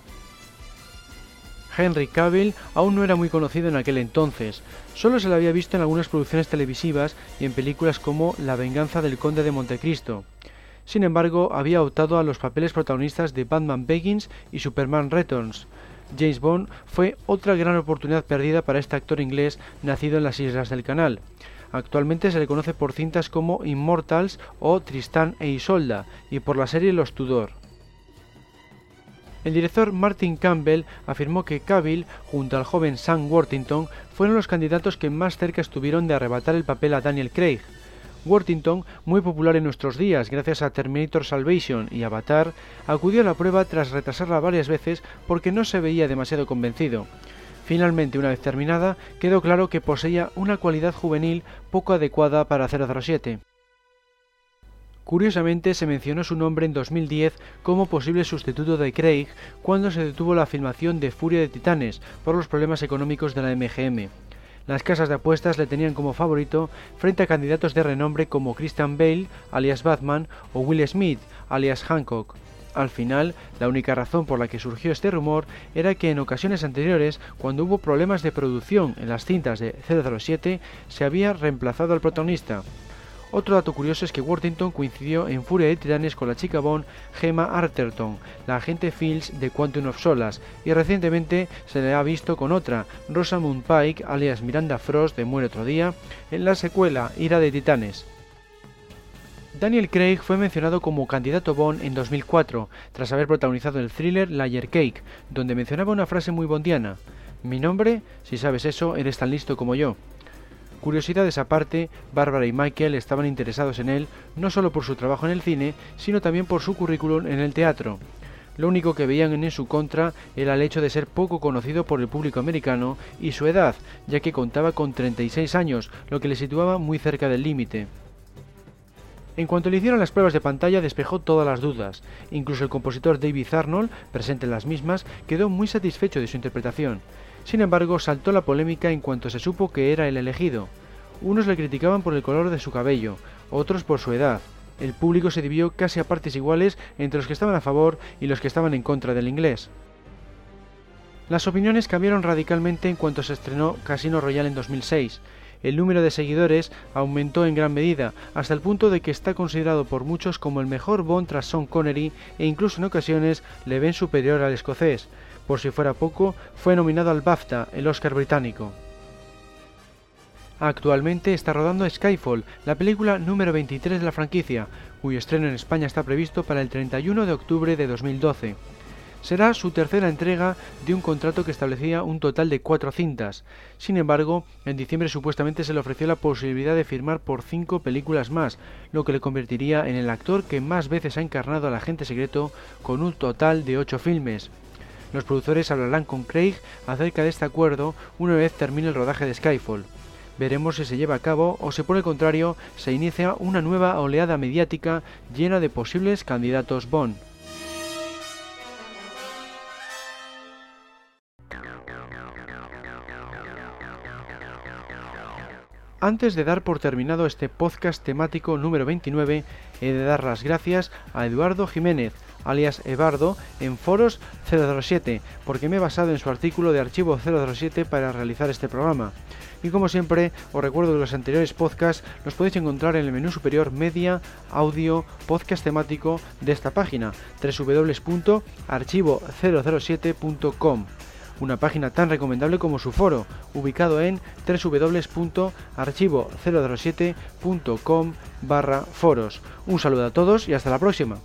[SPEAKER 2] Henry Cavill aún no era muy conocido en aquel entonces, solo se le había visto en algunas producciones televisivas y en películas como La venganza del conde de Montecristo. Sin embargo, había optado a los papeles protagonistas de Batman Begins y Superman Returns. James Bond fue otra gran oportunidad perdida para este actor inglés nacido en las Islas del Canal. Actualmente se le conoce por cintas como Immortals o Tristán e Isolda y por la serie Los Tudor. El director Martin Campbell afirmó que Cavill, junto al joven Sam Worthington, fueron los candidatos que más cerca estuvieron de arrebatar el papel a Daniel Craig. Worthington, muy popular en nuestros días gracias a Terminator Salvation y Avatar, acudió a la prueba tras retrasarla varias veces porque no se veía demasiado convencido. Finalmente, una vez terminada, quedó claro que poseía una cualidad juvenil poco adecuada para 007. Curiosamente, se mencionó su nombre en 2010 como posible sustituto de Craig cuando se detuvo la filmación de Furia de Titanes por los problemas económicos de la MGM. Las casas de apuestas le tenían como favorito frente a candidatos de renombre como Christian Bale, alias Batman, o Will Smith, alias Hancock. Al final, la única razón por la que surgió este rumor era que en ocasiones anteriores, cuando hubo problemas de producción en las cintas de 007, se había reemplazado al protagonista. Otro dato curioso es que Worthington coincidió en Furia de Titanes con la chica Bond Gemma Arterton, la agente Fields de Quantum of Solas, y recientemente se le ha visto con otra, Rosamund Pike, alias Miranda Frost de Muere otro día, en la secuela Ira de Titanes. Daniel Craig fue mencionado como candidato Bond en 2004, tras haber protagonizado el thriller Layer Cake, donde mencionaba una frase muy bondiana. Mi nombre, si sabes eso, eres tan listo como yo. Curiosidades aparte, Bárbara y Michael estaban interesados en él no solo por su trabajo en el cine, sino también por su currículum en el teatro. Lo único que veían en su contra era el hecho de ser poco conocido por el público americano y su edad, ya que contaba con 36 años, lo que le situaba muy cerca del límite. En cuanto le hicieron las pruebas de pantalla despejó todas las dudas. Incluso el compositor David Arnold, presente en las mismas, quedó muy satisfecho de su interpretación. Sin embargo, saltó la polémica en cuanto se supo que era el elegido. Unos le criticaban por el color de su cabello, otros por su edad. El público se dividió casi a partes iguales entre los que estaban a favor y los que estaban en contra del inglés. Las opiniones cambiaron radicalmente en cuanto se estrenó Casino Royale en 2006. El número de seguidores aumentó en gran medida, hasta el punto de que está considerado por muchos como el mejor Bond tras Sean Connery e incluso en ocasiones le ven superior al escocés. Por si fuera poco, fue nominado al BAFTA, el Oscar británico. Actualmente está rodando Skyfall, la película número 23 de la franquicia, cuyo estreno en España está previsto para el 31 de octubre de 2012. Será su tercera entrega de un contrato que establecía un total de cuatro cintas. Sin embargo, en diciembre supuestamente se le ofreció la posibilidad de firmar por cinco películas más, lo que le convertiría en el actor que más veces ha encarnado al agente secreto con un total de ocho filmes. Los productores hablarán con Craig acerca de este acuerdo una vez termine el rodaje de Skyfall. Veremos si se lleva a cabo o si por el contrario se inicia una nueva oleada mediática llena de posibles candidatos Bond. Antes de dar por terminado este podcast temático número 29, he de dar las gracias a Eduardo Jiménez, alias Ebardo, en Foros 007, porque me he basado en su artículo de archivo 007 para realizar este programa. Y como siempre, os recuerdo que los anteriores podcasts los podéis encontrar en el menú superior Media, Audio, Podcast temático de esta página, www.archivo007.com una página tan recomendable como su foro, ubicado en www.archivo007.com barra foros. Un saludo a todos y hasta la próxima.